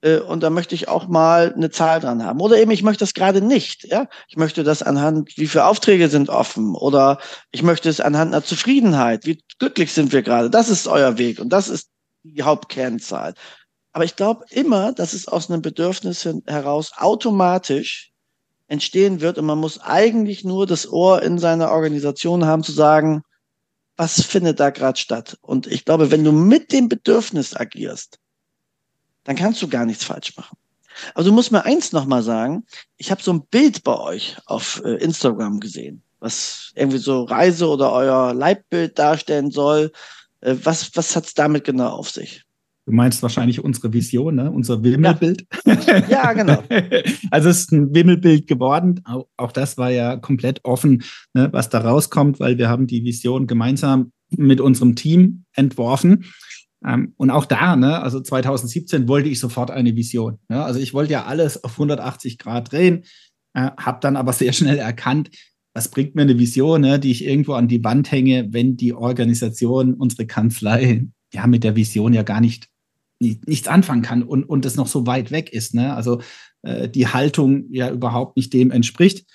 Äh, und da möchte ich auch mal eine Zahl dran haben. Oder eben, ich möchte das gerade nicht. Ja? Ich möchte das anhand, wie viele Aufträge sind offen. Oder ich möchte es anhand einer Zufriedenheit. Wie glücklich sind wir gerade? Das ist euer Weg und das ist die Hauptkernzahl. Aber ich glaube immer, dass es aus einem Bedürfnis heraus automatisch entstehen wird und man muss eigentlich nur das Ohr in seiner Organisation haben zu sagen, was findet da gerade statt? Und ich glaube, wenn du mit dem Bedürfnis agierst, dann kannst du gar nichts falsch machen. Aber du musst mir eins nochmal sagen. Ich habe so ein Bild bei euch auf äh, Instagram gesehen, was irgendwie so Reise oder euer Leibbild darstellen soll. Äh, was was hat's damit genau auf sich? Du meinst wahrscheinlich unsere Vision, ne? unser Wimmelbild. Ja, ja genau. also es ist ein Wimmelbild geworden. Auch, auch das war ja komplett offen, ne, was da rauskommt, weil wir haben die Vision gemeinsam mit unserem Team entworfen. Ähm, und auch da, ne, also 2017 wollte ich sofort eine Vision. Ne? Also ich wollte ja alles auf 180 Grad drehen, äh, habe dann aber sehr schnell erkannt, was bringt mir eine Vision, ne, die ich irgendwo an die Wand hänge, wenn die Organisation, unsere Kanzlei, ja, mit der Vision ja gar nicht, nicht nichts anfangen kann und, und es noch so weit weg ist. Ne? Also äh, die Haltung ja überhaupt nicht dem entspricht.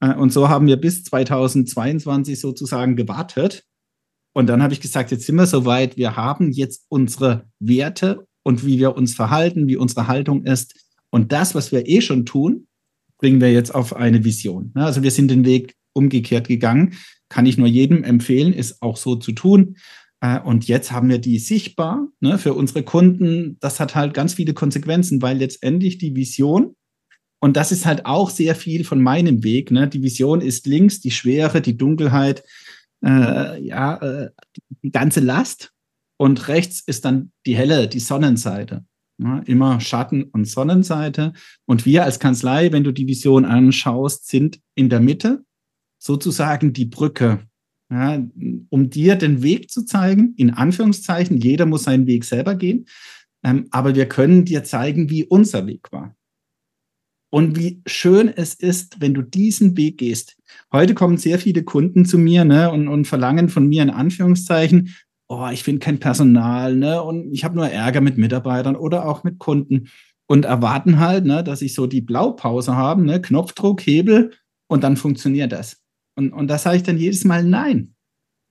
Äh, und so haben wir bis 2022 sozusagen gewartet und dann habe ich gesagt, jetzt sind wir soweit, wir haben jetzt unsere Werte und wie wir uns verhalten, wie unsere Haltung ist. Und das, was wir eh schon tun, bringen wir jetzt auf eine Vision. Also wir sind den Weg umgekehrt gegangen. Kann ich nur jedem empfehlen, ist auch so zu tun. Äh, und jetzt haben wir die sichtbar ne, für unsere Kunden. Das hat halt ganz viele Konsequenzen, weil letztendlich die Vision, und das ist halt auch sehr viel von meinem Weg, ne, die Vision ist links die Schwere, die Dunkelheit, äh, ja, äh, die ganze Last und rechts ist dann die helle, die Sonnenseite. Ja, immer Schatten- und Sonnenseite. Und wir als Kanzlei, wenn du die Vision anschaust, sind in der Mitte sozusagen die Brücke, ja, um dir den Weg zu zeigen, in Anführungszeichen. Jeder muss seinen Weg selber gehen. Ähm, aber wir können dir zeigen, wie unser Weg war. Und wie schön es ist, wenn du diesen Weg gehst. Heute kommen sehr viele Kunden zu mir ne, und, und verlangen von mir in Anführungszeichen, oh, ich finde kein Personal ne, und ich habe nur Ärger mit Mitarbeitern oder auch mit Kunden und erwarten halt, ne, dass ich so die Blaupause habe, ne, Knopfdruck, Hebel und dann funktioniert das. Und, und da sage ich dann jedes Mal nein.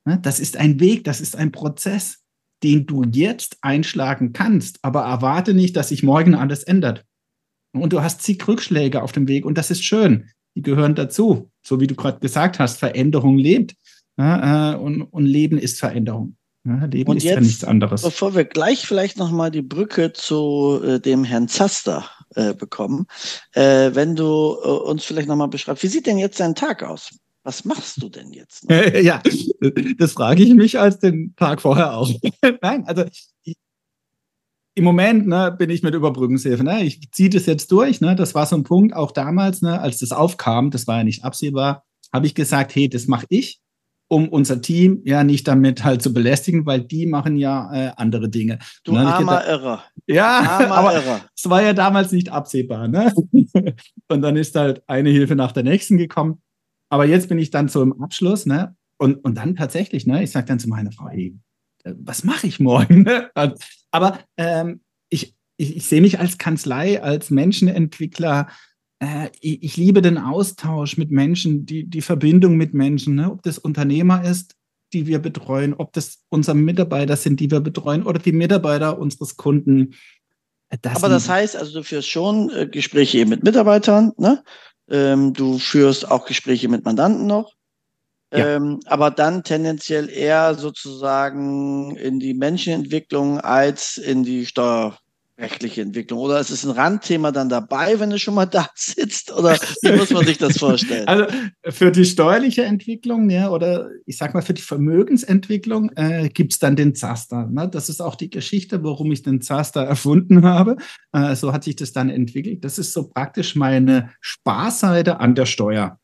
Ne, das ist ein Weg, das ist ein Prozess, den du jetzt einschlagen kannst, aber erwarte nicht, dass sich morgen alles ändert. Und du hast zig Rückschläge auf dem Weg und das ist schön. Die gehören dazu. So wie du gerade gesagt hast, Veränderung lebt. Ja, äh, und, und, Leben ist Veränderung. Ja, Leben und ist jetzt, ja nichts anderes. Bevor wir gleich vielleicht nochmal die Brücke zu äh, dem Herrn Zaster äh, bekommen, äh, wenn du äh, uns vielleicht nochmal beschreibst, wie sieht denn jetzt dein Tag aus? Was machst du denn jetzt? Ja, das frage ich mich als den Tag vorher auch. Nein, also ich, im Moment ne, bin ich mit Überbrückungshilfe. Ne? Ich ziehe das jetzt durch. Ne? Das war so ein Punkt, auch damals, ne, als das aufkam, das war ja nicht absehbar, habe ich gesagt, hey, das mache ich, um unser Team ja nicht damit halt zu belästigen, weil die machen ja äh, andere Dinge. Du armer gedacht, Irrer. Ja, armer aber Irrer. es war ja damals nicht absehbar. Ne? Und dann ist halt eine Hilfe nach der nächsten gekommen. Aber jetzt bin ich dann so im Abschluss, ne? Und, und dann tatsächlich, ne, ich sage dann zu meiner Frau, hey, äh, was mache ich morgen? Aber ähm, ich, ich, ich sehe mich als Kanzlei, als Menschenentwickler. Äh, ich, ich, liebe den Austausch mit Menschen, die, die Verbindung mit Menschen, ne? ob das Unternehmer ist, die wir betreuen, ob das unsere Mitarbeiter sind, die wir betreuen oder die Mitarbeiter unseres Kunden. Äh, das Aber das heißt, also du führst schon äh, Gespräche mit Mitarbeitern, ne? Ähm, du führst auch Gespräche mit Mandanten noch. Ja. Ähm, aber dann tendenziell eher sozusagen in die Menschenentwicklung als in die steuerrechtliche Entwicklung. Oder ist es ein Randthema dann dabei, wenn du schon mal da sitzt? Oder wie muss man sich das vorstellen? Also für die steuerliche Entwicklung, ja, oder ich sag mal für die Vermögensentwicklung äh, gibt es dann den Zaster. Ne? Das ist auch die Geschichte, warum ich den Zaster erfunden habe. Äh, so hat sich das dann entwickelt. Das ist so praktisch meine Sparseite an der Steuer.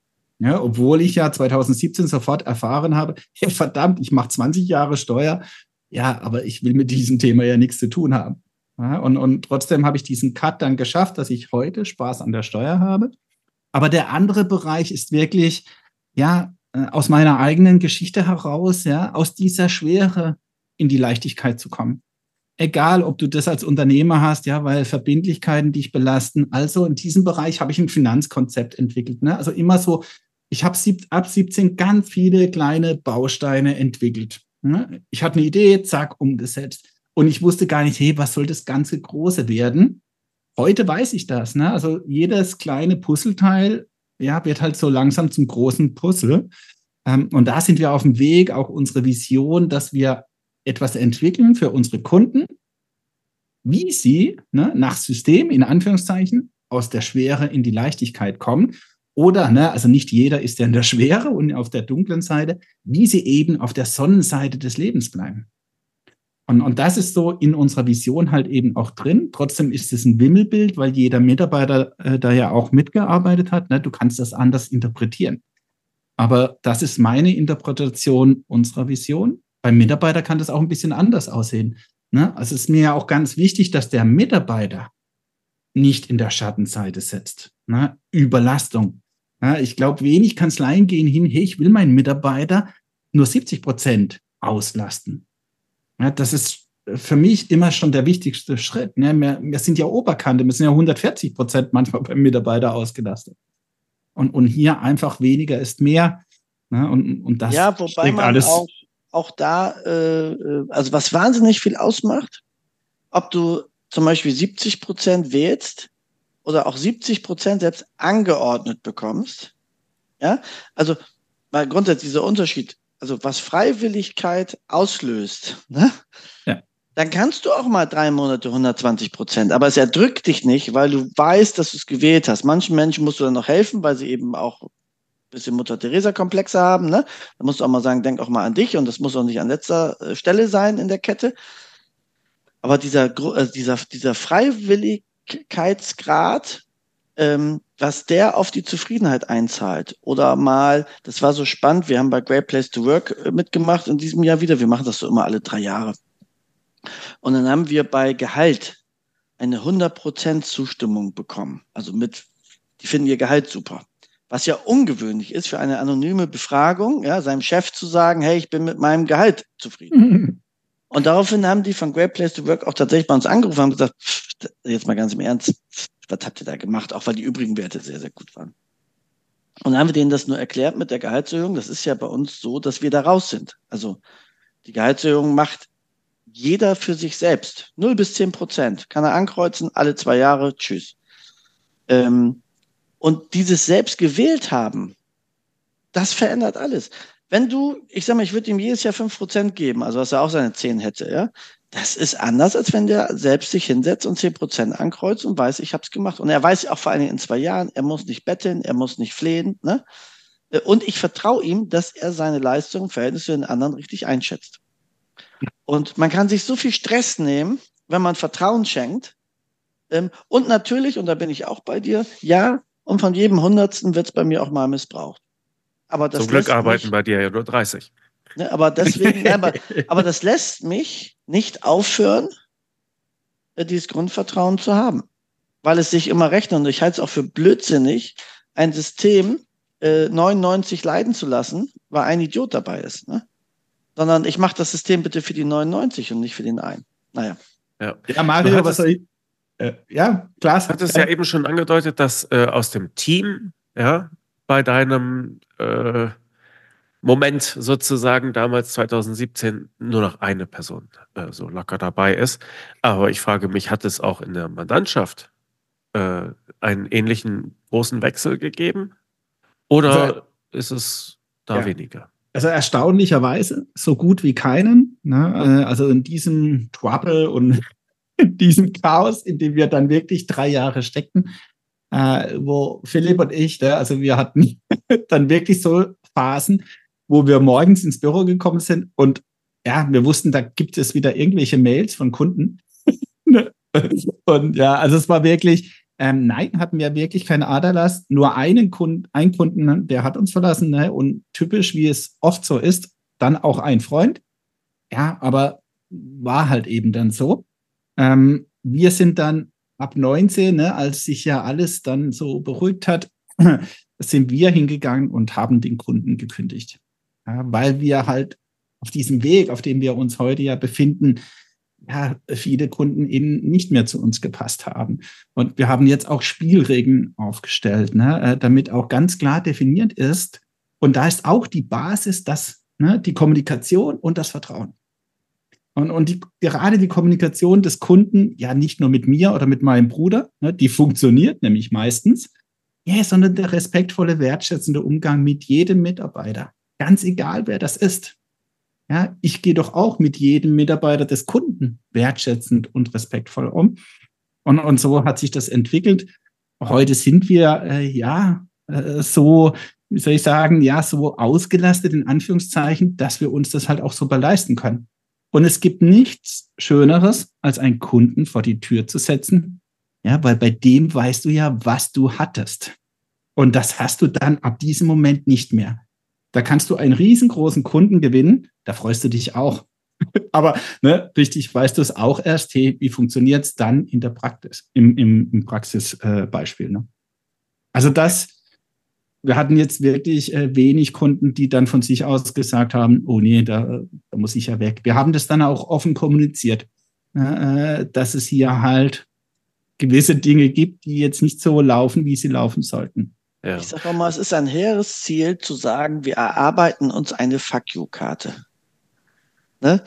Ja, obwohl ich ja 2017 sofort erfahren habe, hey, verdammt, ich mache 20 Jahre Steuer. Ja, aber ich will mit diesem Thema ja nichts zu tun haben. Ja, und, und trotzdem habe ich diesen Cut dann geschafft, dass ich heute Spaß an der Steuer habe. Aber der andere Bereich ist wirklich, ja, äh, aus meiner eigenen Geschichte heraus, ja, aus dieser Schwere in die Leichtigkeit zu kommen. Egal, ob du das als Unternehmer hast, ja, weil Verbindlichkeiten dich belasten. Also in diesem Bereich habe ich ein Finanzkonzept entwickelt. Ne? Also immer so, ich habe ab 17 ganz viele kleine Bausteine entwickelt. Ne? Ich hatte eine Idee, zack, umgesetzt. Und ich wusste gar nicht, hey, was soll das ganze Große werden? Heute weiß ich das. Ne? Also jedes kleine Puzzleteil ja, wird halt so langsam zum großen Puzzle. Ähm, und da sind wir auf dem Weg, auch unsere Vision, dass wir etwas entwickeln für unsere Kunden, wie sie ne, nach System, in Anführungszeichen, aus der Schwere in die Leichtigkeit kommen. Oder, ne, also nicht jeder ist ja in der Schwere und auf der dunklen Seite, wie sie eben auf der Sonnenseite des Lebens bleiben. Und, und das ist so in unserer Vision halt eben auch drin. Trotzdem ist es ein Wimmelbild, weil jeder Mitarbeiter äh, da ja auch mitgearbeitet hat. Ne? Du kannst das anders interpretieren. Aber das ist meine Interpretation unserer Vision. Beim Mitarbeiter kann das auch ein bisschen anders aussehen. Ne? Also es ist mir ja auch ganz wichtig, dass der Mitarbeiter nicht in der Schattenseite setzt. Ne? Überlastung. Ja, ich glaube, wenig Kanzleien gehen hin, hey, ich will meinen Mitarbeiter nur 70 Prozent auslasten. Ja, das ist für mich immer schon der wichtigste Schritt. Ne? Wir, wir sind ja Oberkante, wir sind ja 140 Prozent manchmal beim Mitarbeiter ausgelastet. Und, und hier einfach weniger ist mehr. Ne? Und, und das ja, wobei man alles auch, auch da, äh, also was wahnsinnig viel ausmacht, ob du zum Beispiel 70 Prozent wählst oder auch 70 Prozent selbst angeordnet bekommst. Ja, also mal grundsätzlich dieser Unterschied also was Freiwilligkeit auslöst, ne? Ja. dann kannst du auch mal drei Monate 120 Prozent. Aber es erdrückt dich nicht, weil du weißt, dass du es gewählt hast. Manchen Menschen musst du dann noch helfen, weil sie eben auch ein bisschen Mutter-Theresa-Komplexe haben. Ne? Da musst du auch mal sagen, denk auch mal an dich und das muss auch nicht an letzter äh, Stelle sein in der Kette. Aber dieser, äh, dieser, dieser Freiwilligkeitsgrad, ähm, was der auf die Zufriedenheit einzahlt. Oder mal, das war so spannend, wir haben bei Great Place to Work äh, mitgemacht in diesem Jahr wieder. Wir machen das so immer alle drei Jahre. Und dann haben wir bei Gehalt eine 100% Zustimmung bekommen. Also mit, die finden ihr Gehalt super. Was ja ungewöhnlich ist für eine anonyme Befragung, ja, seinem Chef zu sagen, hey, ich bin mit meinem Gehalt zufrieden. Und daraufhin haben die von Great Place to Work auch tatsächlich bei uns angerufen und gesagt, jetzt mal ganz im Ernst, was habt ihr da gemacht? Auch weil die übrigen Werte sehr, sehr gut waren. Und dann haben wir denen das nur erklärt mit der Gehaltserhöhung. Das ist ja bei uns so, dass wir da raus sind. Also die Gehaltserhöhung macht jeder für sich selbst. 0 bis 10 Prozent. Kann er ankreuzen, alle zwei Jahre, tschüss. Ähm, und dieses selbst gewählt haben, das verändert alles. Wenn du, ich sag mal, ich würde ihm jedes Jahr 5% geben, also was er auch seine 10 hätte, ja, das ist anders, als wenn der selbst sich hinsetzt und 10% ankreuzt und weiß, ich habe es gemacht. Und er weiß auch vor allen Dingen in zwei Jahren, er muss nicht betteln, er muss nicht flehen. Ne? Und ich vertraue ihm, dass er seine Leistung im Verhältnis zu den anderen richtig einschätzt. Und man kann sich so viel Stress nehmen, wenn man Vertrauen schenkt. Ähm, und natürlich, und da bin ich auch bei dir, ja, und von jedem Hundertsten wird es bei mir auch mal missbraucht. Aber das Zum Glück arbeiten mich, bei dir ja nur 30. Ne, aber deswegen, aber, aber das lässt mich nicht aufhören, äh, dieses Grundvertrauen zu haben. Weil es sich immer rechnet. Und ich halte es auch für blödsinnig, ein System äh, 99 leiden zu lassen, weil ein Idiot dabei ist. Ne? Sondern ich mache das System bitte für die 99 und nicht für den einen. Naja. Ja, ja Mario, was soll ich? Äh, ja, klar. Du hattest ja eben schon angedeutet, dass äh, aus dem Team, ja, bei deinem äh, Moment sozusagen damals 2017 nur noch eine Person äh, so locker dabei ist. Aber ich frage mich, hat es auch in der Mandantschaft äh, einen ähnlichen großen Wechsel gegeben? Oder also, ist es da ja. weniger? Also erstaunlicherweise so gut wie keinen. Ne? Äh, also in diesem Trouble und in diesem Chaos, in dem wir dann wirklich drei Jahre steckten, äh, wo Philipp und ich, ne, also wir hatten dann wirklich so Phasen, wo wir morgens ins Büro gekommen sind und ja, wir wussten, da gibt es wieder irgendwelche Mails von Kunden. und ja, also es war wirklich, ähm, nein, hatten wir wirklich keine Aderlast. Nur einen Kunden, ein Kunden, der hat uns verlassen. Ne? Und typisch, wie es oft so ist, dann auch ein Freund. Ja, aber war halt eben dann so. Ähm, wir sind dann ab 19, ne, als sich ja alles dann so beruhigt hat, sind wir hingegangen und haben den Kunden gekündigt ja, weil wir halt auf diesem Weg, auf dem wir uns heute ja befinden, ja, viele Kunden eben nicht mehr zu uns gepasst haben. Und wir haben jetzt auch Spielregeln aufgestellt, ne, äh, damit auch ganz klar definiert ist. Und da ist auch die Basis, dass ne, die Kommunikation und das Vertrauen. Und, und die, gerade die Kommunikation des Kunden, ja nicht nur mit mir oder mit meinem Bruder, ne, die funktioniert nämlich meistens, ja, sondern der respektvolle, wertschätzende Umgang mit jedem Mitarbeiter. Ganz egal, wer das ist. Ja, ich gehe doch auch mit jedem Mitarbeiter des Kunden wertschätzend und respektvoll um. Und, und so hat sich das entwickelt. Heute sind wir äh, ja äh, so, wie soll ich sagen, ja, so ausgelastet in Anführungszeichen, dass wir uns das halt auch super leisten können. Und es gibt nichts Schöneres, als einen Kunden vor die Tür zu setzen. Ja, weil bei dem weißt du ja, was du hattest. Und das hast du dann ab diesem Moment nicht mehr. Da kannst du einen riesengroßen Kunden gewinnen, da freust du dich auch. Aber ne, richtig weißt du es auch erst, hey, wie funktioniert es dann in der Praxis, im, im, im Praxisbeispiel. Äh, ne? Also das, wir hatten jetzt wirklich äh, wenig Kunden, die dann von sich aus gesagt haben, oh nee, da, da muss ich ja weg. Wir haben das dann auch offen kommuniziert, äh, dass es hier halt gewisse Dinge gibt, die jetzt nicht so laufen, wie sie laufen sollten. Ja. Ich sage mal, es ist ein hehres Ziel zu sagen, wir erarbeiten uns eine Fuck You-Karte. Ne?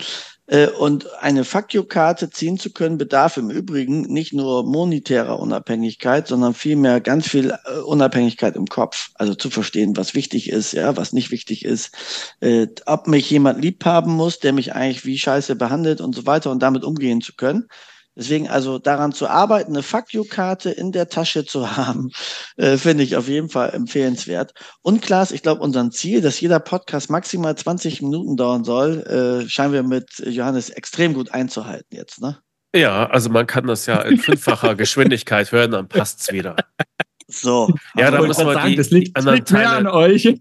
Äh, und eine Fuck You-Karte ziehen zu können, bedarf im Übrigen nicht nur monetärer Unabhängigkeit, sondern vielmehr ganz viel äh, Unabhängigkeit im Kopf. Also zu verstehen, was wichtig ist, ja, was nicht wichtig ist, äh, ob mich jemand lieb haben muss, der mich eigentlich wie Scheiße behandelt und so weiter und damit umgehen zu können. Deswegen also daran zu arbeiten, eine Fuck You-Karte in der Tasche zu haben, äh, finde ich auf jeden Fall empfehlenswert. Und Klaas, ich glaube, unser Ziel, dass jeder Podcast maximal 20 Minuten dauern soll, äh, scheinen wir mit Johannes extrem gut einzuhalten jetzt, ne? Ja, also man kann das ja in fünffacher Geschwindigkeit hören, dann passt es wieder. So. Ja, da muss man sagen, die, das liegt, anderen liegt mehr an euch.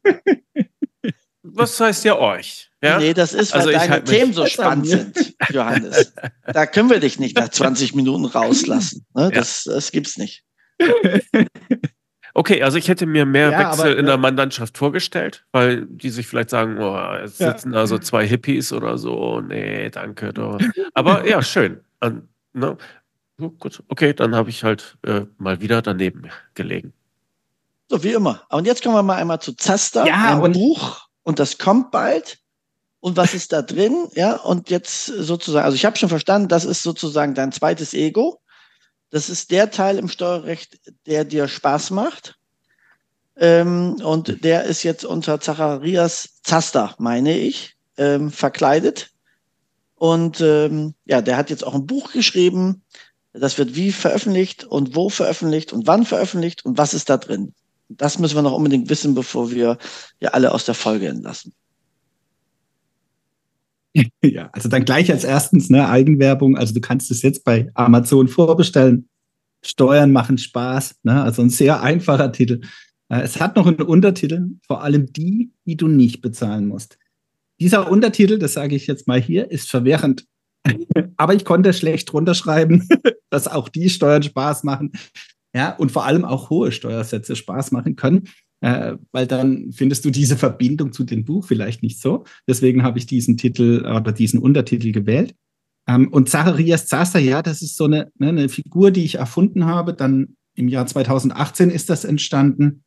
Was heißt ja euch? Ja? Nee, das ist, weil also deine halt Themen so spannend sind, Johannes. Da können wir dich nicht nach 20 Minuten rauslassen. Ne? Das, ja. das gibt's nicht. Okay, also ich hätte mir mehr ja, Wechsel aber, in der Mandantschaft vorgestellt, weil die sich vielleicht sagen, oh, jetzt sitzen ja. da so zwei Hippies oder so. Nee, danke doch. Aber ja, schön. Und, ne? Gut, okay, dann habe ich halt äh, mal wieder daneben gelegen. So wie immer. Und jetzt kommen wir mal einmal zu Zaster, ja, ein Buch und das kommt bald. Und was ist da drin? Ja, und jetzt sozusagen, also ich habe schon verstanden, das ist sozusagen dein zweites Ego. Das ist der Teil im Steuerrecht, der dir Spaß macht. Ähm, und der ist jetzt unter Zacharias Zaster, meine ich, ähm, verkleidet. Und ähm, ja, der hat jetzt auch ein Buch geschrieben. Das wird wie veröffentlicht und wo veröffentlicht und wann veröffentlicht und was ist da drin. Das müssen wir noch unbedingt wissen, bevor wir ja alle aus der Folge entlassen. Ja, also dann gleich als erstens ne, Eigenwerbung. Also du kannst es jetzt bei Amazon vorbestellen. Steuern machen Spaß. Ne? Also ein sehr einfacher Titel. Äh, es hat noch einen Untertitel, vor allem die, die du nicht bezahlen musst. Dieser Untertitel, das sage ich jetzt mal hier, ist verwirrend. Aber ich konnte schlecht runterschreiben, dass auch die Steuern Spaß machen. Ja, und vor allem auch hohe Steuersätze Spaß machen können, äh, weil dann findest du diese Verbindung zu dem Buch vielleicht nicht so. Deswegen habe ich diesen Titel oder diesen Untertitel gewählt. Ähm, und Zacharias Zaster, ja, das ist so eine, ne, eine Figur, die ich erfunden habe. Dann im Jahr 2018 ist das entstanden.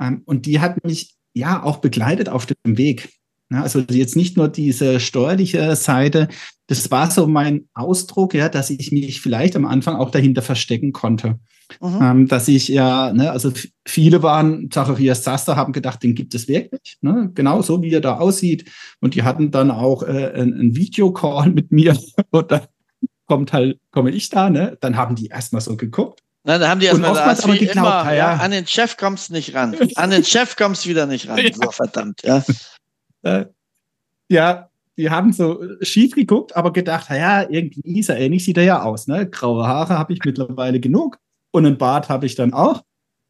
Ähm, und die hat mich ja auch begleitet auf dem Weg. Ja, also jetzt nicht nur diese steuerliche Seite, das war so mein Ausdruck, ja, dass ich mich vielleicht am Anfang auch dahinter verstecken konnte. Mhm. Ähm, dass ich ja, ne, also viele waren, Zacharias Zaster haben gedacht, den gibt es wirklich, ne, genau so wie er da aussieht. Und die hatten dann auch äh, einen Videocall mit mir und dann kommt halt, komme ich da, ne? Dann haben die erstmal so geguckt. Na, da haben die erstmal gesagt, aber geglaubt, immer, ja. an den Chef kommst du nicht ran. An den Chef kommst du wieder nicht ran. Ja. So, verdammt, ja. Äh, ja, die haben so schief geguckt, aber gedacht, ja, irgendwie so ähnlich sieht er ja aus. Ne? Graue Haare habe ich mittlerweile genug und einen Bart habe ich dann auch.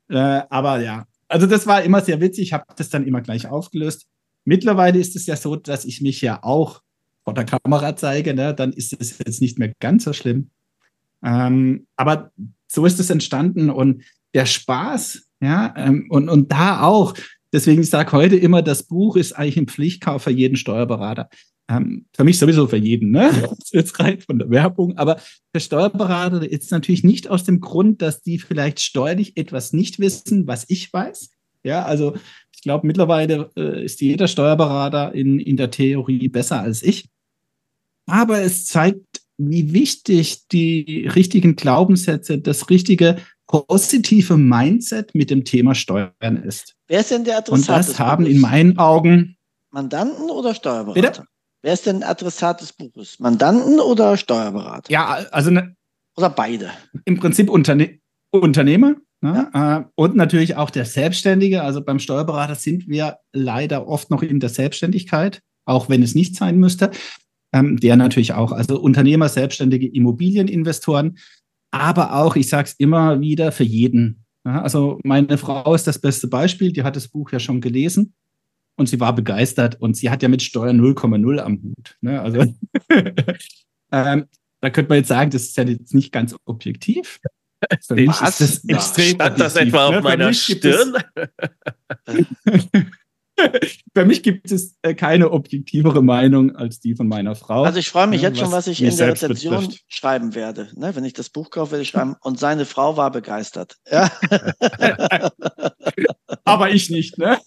Äh, aber ja, also das war immer sehr witzig. Ich habe das dann immer gleich aufgelöst. Mittlerweile ist es ja so, dass ich mich ja auch vor der Kamera zeige. Ne? Dann ist es jetzt nicht mehr ganz so schlimm. Ähm, aber so ist es entstanden und der Spaß, ja, ähm, und, und da auch, Deswegen sage ich heute immer, das Buch ist eigentlich ein Pflichtkauf für jeden Steuerberater. Ähm, für mich sowieso für jeden, ne? Jetzt rein von der Werbung. Aber für Steuerberater ist natürlich nicht aus dem Grund, dass die vielleicht steuerlich etwas nicht wissen, was ich weiß. Ja, also ich glaube, mittlerweile äh, ist jeder Steuerberater in, in der Theorie besser als ich. Aber es zeigt, wie wichtig die richtigen Glaubenssätze, das richtige positive Mindset mit dem Thema Steuern ist. Wer ist denn der Adressat? Und das haben in meinen Augen Mandanten oder Steuerberater? Bitte? Wer ist denn Adressat des Buches? Mandanten oder Steuerberater? Ja, also ne, oder beide. Im Prinzip Unterne Unternehmer ne? ja. äh, und natürlich auch der Selbstständige. Also beim Steuerberater sind wir leider oft noch in der Selbstständigkeit, auch wenn es nicht sein müsste. Ähm, der natürlich auch, also Unternehmer, Selbstständige, Immobilieninvestoren, aber auch, ich sage es immer wieder, für jeden. Ja? Also meine Frau ist das beste Beispiel, die hat das Buch ja schon gelesen und sie war begeistert und sie hat ja mit Steuer 0,0 am Hut. Ne? Also ähm, da könnte man jetzt sagen, das ist ja jetzt nicht ganz objektiv. Für mich Was? ist das extrem Stand das etwa auf ne? meiner Stirn? Für mich gibt es äh, keine objektivere Meinung als die von meiner Frau. Also ich freue mich jetzt schon, was ich in der Rezension betrifft. schreiben werde. Ne? Wenn ich das Buch kaufe, werde ich schreiben, und seine Frau war begeistert. Ja? Aber ich nicht, ne?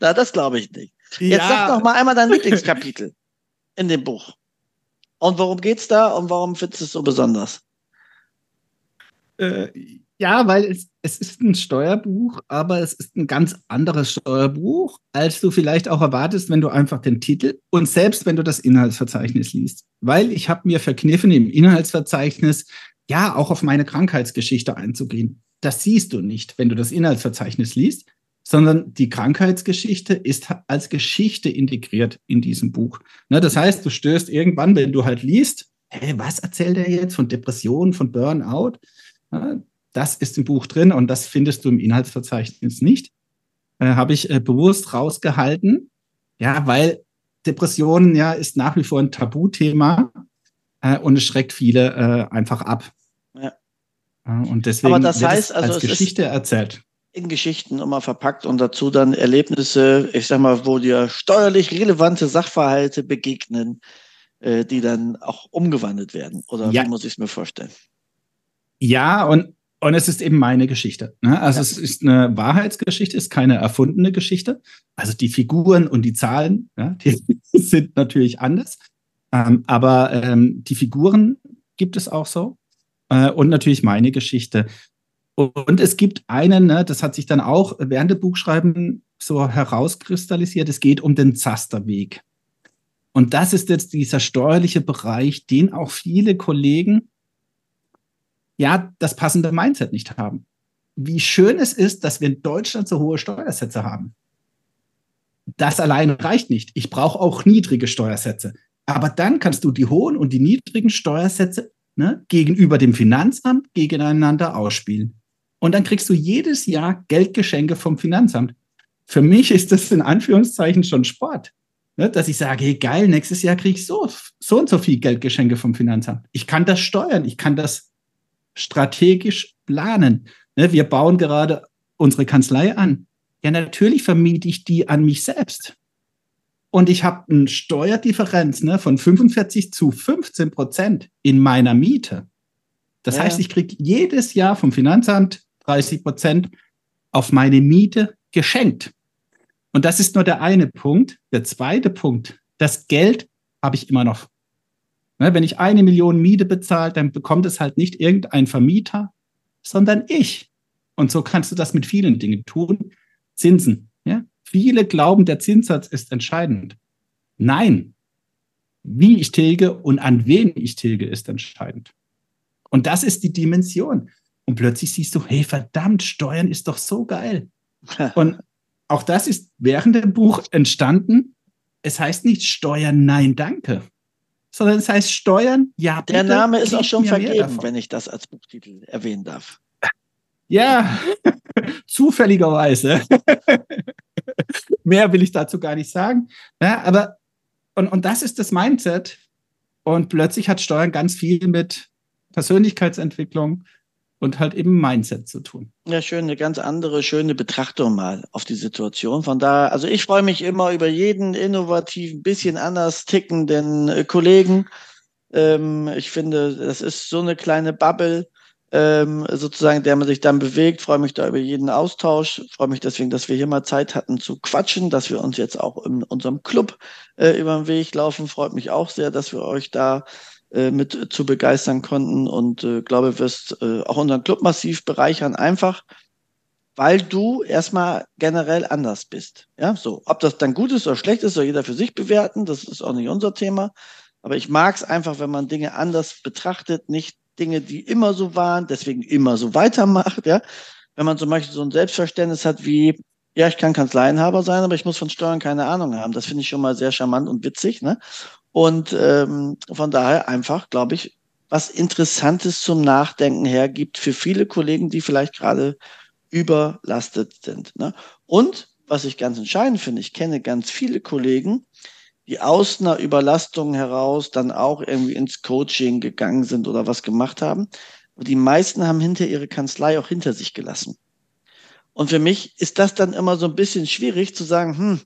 Na, das glaube ich nicht. Jetzt ja. sag doch mal einmal dein Lieblingskapitel in dem Buch. Und worum geht's da und warum findest du es so besonders? Äh, ja, weil es, es ist ein Steuerbuch, aber es ist ein ganz anderes Steuerbuch, als du vielleicht auch erwartest, wenn du einfach den Titel und selbst wenn du das Inhaltsverzeichnis liest. Weil ich habe mir verkniffen, im Inhaltsverzeichnis ja auch auf meine Krankheitsgeschichte einzugehen. Das siehst du nicht, wenn du das Inhaltsverzeichnis liest sondern die Krankheitsgeschichte ist als Geschichte integriert in diesem Buch. Ne, das heißt, du stößt irgendwann, wenn du halt liest, hey, was erzählt er jetzt von Depressionen, von Burnout? Ne, das ist im Buch drin und das findest du im Inhaltsverzeichnis nicht. Äh, Habe ich äh, bewusst rausgehalten, ja, weil Depressionen ja ist nach wie vor ein Tabuthema äh, und es schreckt viele äh, einfach ab. Ja. Und deswegen Aber das heißt, also als Geschichte erzählt in Geschichten immer verpackt und dazu dann Erlebnisse, ich sag mal, wo dir steuerlich relevante Sachverhalte begegnen, äh, die dann auch umgewandelt werden. Oder ja. wie muss ich es mir vorstellen? Ja, und, und es ist eben meine Geschichte. Ne? Also ja. es ist eine Wahrheitsgeschichte, ist keine erfundene Geschichte. Also die Figuren und die Zahlen, ja, die sind natürlich anders. Ähm, aber ähm, die Figuren gibt es auch so. Äh, und natürlich meine Geschichte. Und es gibt einen, ne, das hat sich dann auch während dem Buchschreiben so herauskristallisiert, es geht um den Zasterweg. Und das ist jetzt dieser steuerliche Bereich, den auch viele Kollegen ja das passende Mindset nicht haben. Wie schön es ist, dass wir in Deutschland so hohe Steuersätze haben. Das alleine reicht nicht. Ich brauche auch niedrige Steuersätze. Aber dann kannst du die hohen und die niedrigen Steuersätze ne, gegenüber dem Finanzamt gegeneinander ausspielen. Und dann kriegst du jedes Jahr Geldgeschenke vom Finanzamt. Für mich ist das in Anführungszeichen schon Sport. Ne, dass ich sage, hey geil, nächstes Jahr krieg ich so, so und so viel Geldgeschenke vom Finanzamt. Ich kann das steuern, ich kann das strategisch planen. Ne, wir bauen gerade unsere Kanzlei an. Ja, natürlich vermiete ich die an mich selbst. Und ich habe eine Steuerdifferenz ne, von 45 zu 15 Prozent in meiner Miete. Das ja. heißt, ich kriege jedes Jahr vom Finanzamt 30 Prozent auf meine Miete geschenkt. Und das ist nur der eine Punkt. Der zweite Punkt, das Geld habe ich immer noch. Ne, wenn ich eine Million Miete bezahle, dann bekommt es halt nicht irgendein Vermieter, sondern ich. Und so kannst du das mit vielen Dingen tun. Zinsen. Ja? Viele glauben, der Zinssatz ist entscheidend. Nein. Wie ich tilge und an wen ich tilge, ist entscheidend. Und das ist die Dimension. Und plötzlich siehst du, hey, verdammt, Steuern ist doch so geil. Und auch das ist während dem Buch entstanden. Es heißt nicht Steuern, nein, danke, sondern es heißt Steuern, ja, bitte, Der Name ist auch schon vergeben, wenn ich das als Buchtitel erwähnen darf. Ja, zufälligerweise. Mehr will ich dazu gar nicht sagen. Ja, aber, und, und das ist das Mindset. Und plötzlich hat Steuern ganz viel mit Persönlichkeitsentwicklung, und halt eben Mindset zu tun. Ja, schön, eine ganz andere, schöne Betrachtung mal auf die Situation. Von daher, also ich freue mich immer über jeden innovativen, bisschen anders tickenden äh, Kollegen. Ähm, ich finde, das ist so eine kleine Bubble, ähm, sozusagen, der man sich dann bewegt. Freue mich da über jeden Austausch. Freue mich deswegen, dass wir hier mal Zeit hatten zu quatschen, dass wir uns jetzt auch in unserem Club äh, über den Weg laufen. Freut mich auch sehr, dass wir euch da äh, mit zu begeistern konnten und äh, glaube, wirst äh, auch unseren Club massiv bereichern, einfach weil du erstmal generell anders bist. Ja, so. Ob das dann gut ist oder schlecht ist, soll jeder für sich bewerten. Das ist auch nicht unser Thema. Aber ich mag es einfach, wenn man Dinge anders betrachtet, nicht Dinge, die immer so waren, deswegen immer so weitermacht. Ja, wenn man zum Beispiel so ein Selbstverständnis hat wie, ja, ich kann Kanzleienhaber sein, aber ich muss von Steuern keine Ahnung haben. Das finde ich schon mal sehr charmant und witzig. Ne? Und ähm, von daher einfach, glaube ich, was Interessantes zum Nachdenken hergibt für viele Kollegen, die vielleicht gerade überlastet sind. Ne? Und was ich ganz entscheidend finde, ich kenne ganz viele Kollegen, die aus einer Überlastung heraus dann auch irgendwie ins Coaching gegangen sind oder was gemacht haben. Aber die meisten haben hinter ihre Kanzlei auch hinter sich gelassen. Und für mich ist das dann immer so ein bisschen schwierig zu sagen, hm,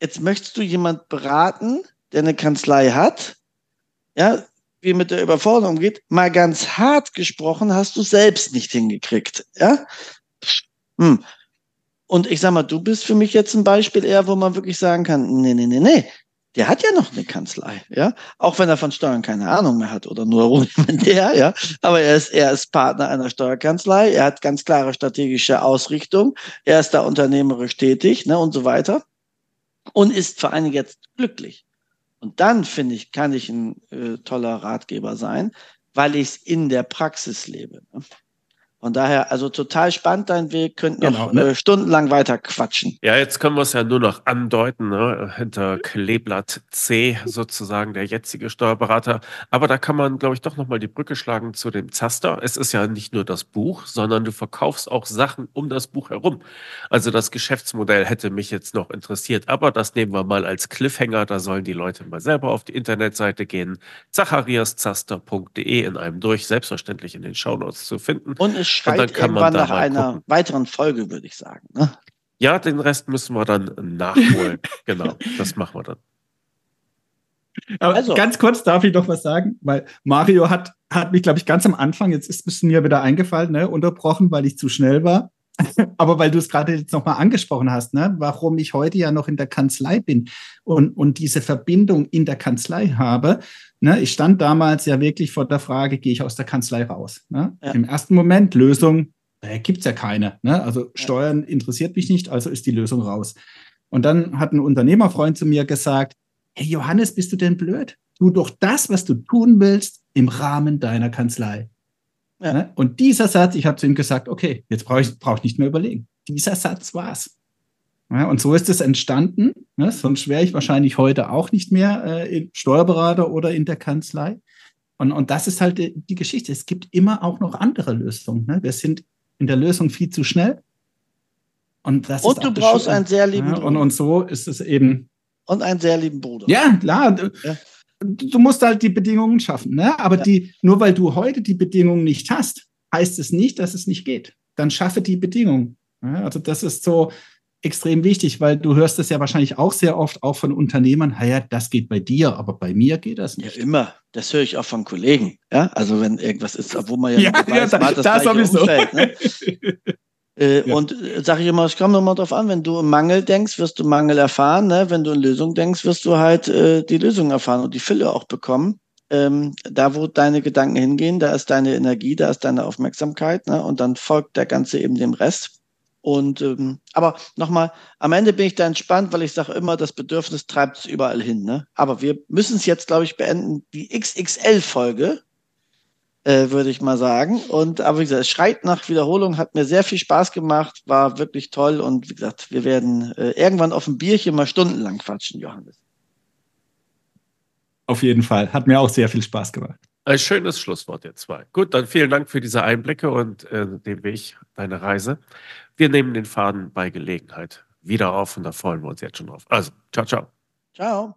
jetzt möchtest du jemand beraten, der eine Kanzlei hat, ja, wie mit der Überforderung geht, mal ganz hart gesprochen, hast du selbst nicht hingekriegt, ja. Hm. Und ich sag mal, du bist für mich jetzt ein Beispiel eher, wo man wirklich sagen kann, nee, nee, nee, nee, der hat ja noch eine Kanzlei, ja, auch wenn er von Steuern keine Ahnung mehr hat oder nur rudimentär, ja, aber er ist, er ist Partner einer Steuerkanzlei, er hat ganz klare strategische Ausrichtung, er ist da unternehmerisch tätig, ne, und so weiter und ist vor Dingen jetzt glücklich. Und dann, finde ich, kann ich ein äh, toller Ratgeber sein, weil ich es in der Praxis lebe. Von daher, also total spannend dein Weg, könnt noch genau, ne? äh, stundenlang weiter quatschen. Ja, jetzt können wir es ja nur noch andeuten, ne? hinter Kleeblatt C sozusagen der jetzige Steuerberater. Aber da kann man, glaube ich, doch nochmal die Brücke schlagen zu dem Zaster. Es ist ja nicht nur das Buch, sondern du verkaufst auch Sachen um das Buch herum. Also das Geschäftsmodell hätte mich jetzt noch interessiert, aber das nehmen wir mal als Cliffhanger. Da sollen die Leute mal selber auf die Internetseite gehen. zachariaszaster.de in einem durch, selbstverständlich in den Shownotes zu finden. Und es schreit irgendwann nach einer gucken. weiteren Folge, würde ich sagen. Ne? Ja, den Rest müssen wir dann nachholen. genau, das machen wir dann. Aber also. ganz kurz darf ich noch was sagen, weil Mario hat, hat mich, glaube ich, ganz am Anfang, jetzt ist es mir wieder eingefallen, ne, unterbrochen, weil ich zu schnell war. Aber weil du es gerade jetzt nochmal angesprochen hast, ne, warum ich heute ja noch in der Kanzlei bin und, und diese Verbindung in der Kanzlei habe, Ne, ich stand damals ja wirklich vor der Frage, gehe ich aus der Kanzlei raus? Ne? Ja. Im ersten Moment Lösung, äh, gibt es ja keine. Ne? Also Steuern interessiert mich nicht, also ist die Lösung raus. Und dann hat ein Unternehmerfreund zu mir gesagt, hey Johannes, bist du denn blöd? Tu doch das, was du tun willst, im Rahmen deiner Kanzlei. Ja. Ne? Und dieser Satz, ich habe zu ihm gesagt, okay, jetzt brauche ich, brauch ich nicht mehr überlegen. Dieser Satz war's. Ja, und so ist es entstanden. Ne? Sonst wäre ich wahrscheinlich heute auch nicht mehr äh, Steuerberater oder in der Kanzlei. Und, und das ist halt die, Geschichte. Es gibt immer auch noch andere Lösungen. Ne? Wir sind in der Lösung viel zu schnell. Und, das und du brauchst einen sehr lieben ja, und, und so ist es eben. Und einen sehr lieben Bruder. Ja, klar. Ja. Du musst halt die Bedingungen schaffen. Ne? Aber ja. die, nur weil du heute die Bedingungen nicht hast, heißt es nicht, dass es nicht geht. Dann schaffe die Bedingungen. Ja, also das ist so, extrem wichtig, weil du hörst es ja wahrscheinlich auch sehr oft auch von Unternehmern, ja, das geht bei dir, aber bei mir geht das nicht. Ja, immer. Das höre ich auch von Kollegen. Ja, also wenn irgendwas ist, wo man ja, ja, ja weiß, da, das, das sowieso. Umfeld, ne? äh, ja. Und äh, sage ich immer, es kommt nochmal drauf an, wenn du im Mangel denkst, wirst du Mangel erfahren. Ne? Wenn du in Lösung denkst, wirst du halt äh, die Lösung erfahren und die Fülle auch bekommen. Ähm, da, wo deine Gedanken hingehen, da ist deine Energie, da ist deine Aufmerksamkeit. Ne? Und dann folgt der Ganze eben dem Rest. Und ähm, aber nochmal, am Ende bin ich da entspannt, weil ich sage immer, das Bedürfnis treibt es überall hin. Ne? Aber wir müssen es jetzt, glaube ich, beenden. Die XXL-Folge, äh, würde ich mal sagen. Und aber wie gesagt, es schreit nach Wiederholung, hat mir sehr viel Spaß gemacht, war wirklich toll. Und wie gesagt, wir werden äh, irgendwann auf dem Bierchen mal stundenlang quatschen, Johannes. Auf jeden Fall. Hat mir auch sehr viel Spaß gemacht. Ein schönes Schlusswort, ihr zwei. Gut, dann vielen Dank für diese Einblicke und äh, den Weg, deine Reise. Wir nehmen den Faden bei Gelegenheit wieder auf und da freuen wir uns jetzt schon drauf. Also, ciao, ciao. Ciao.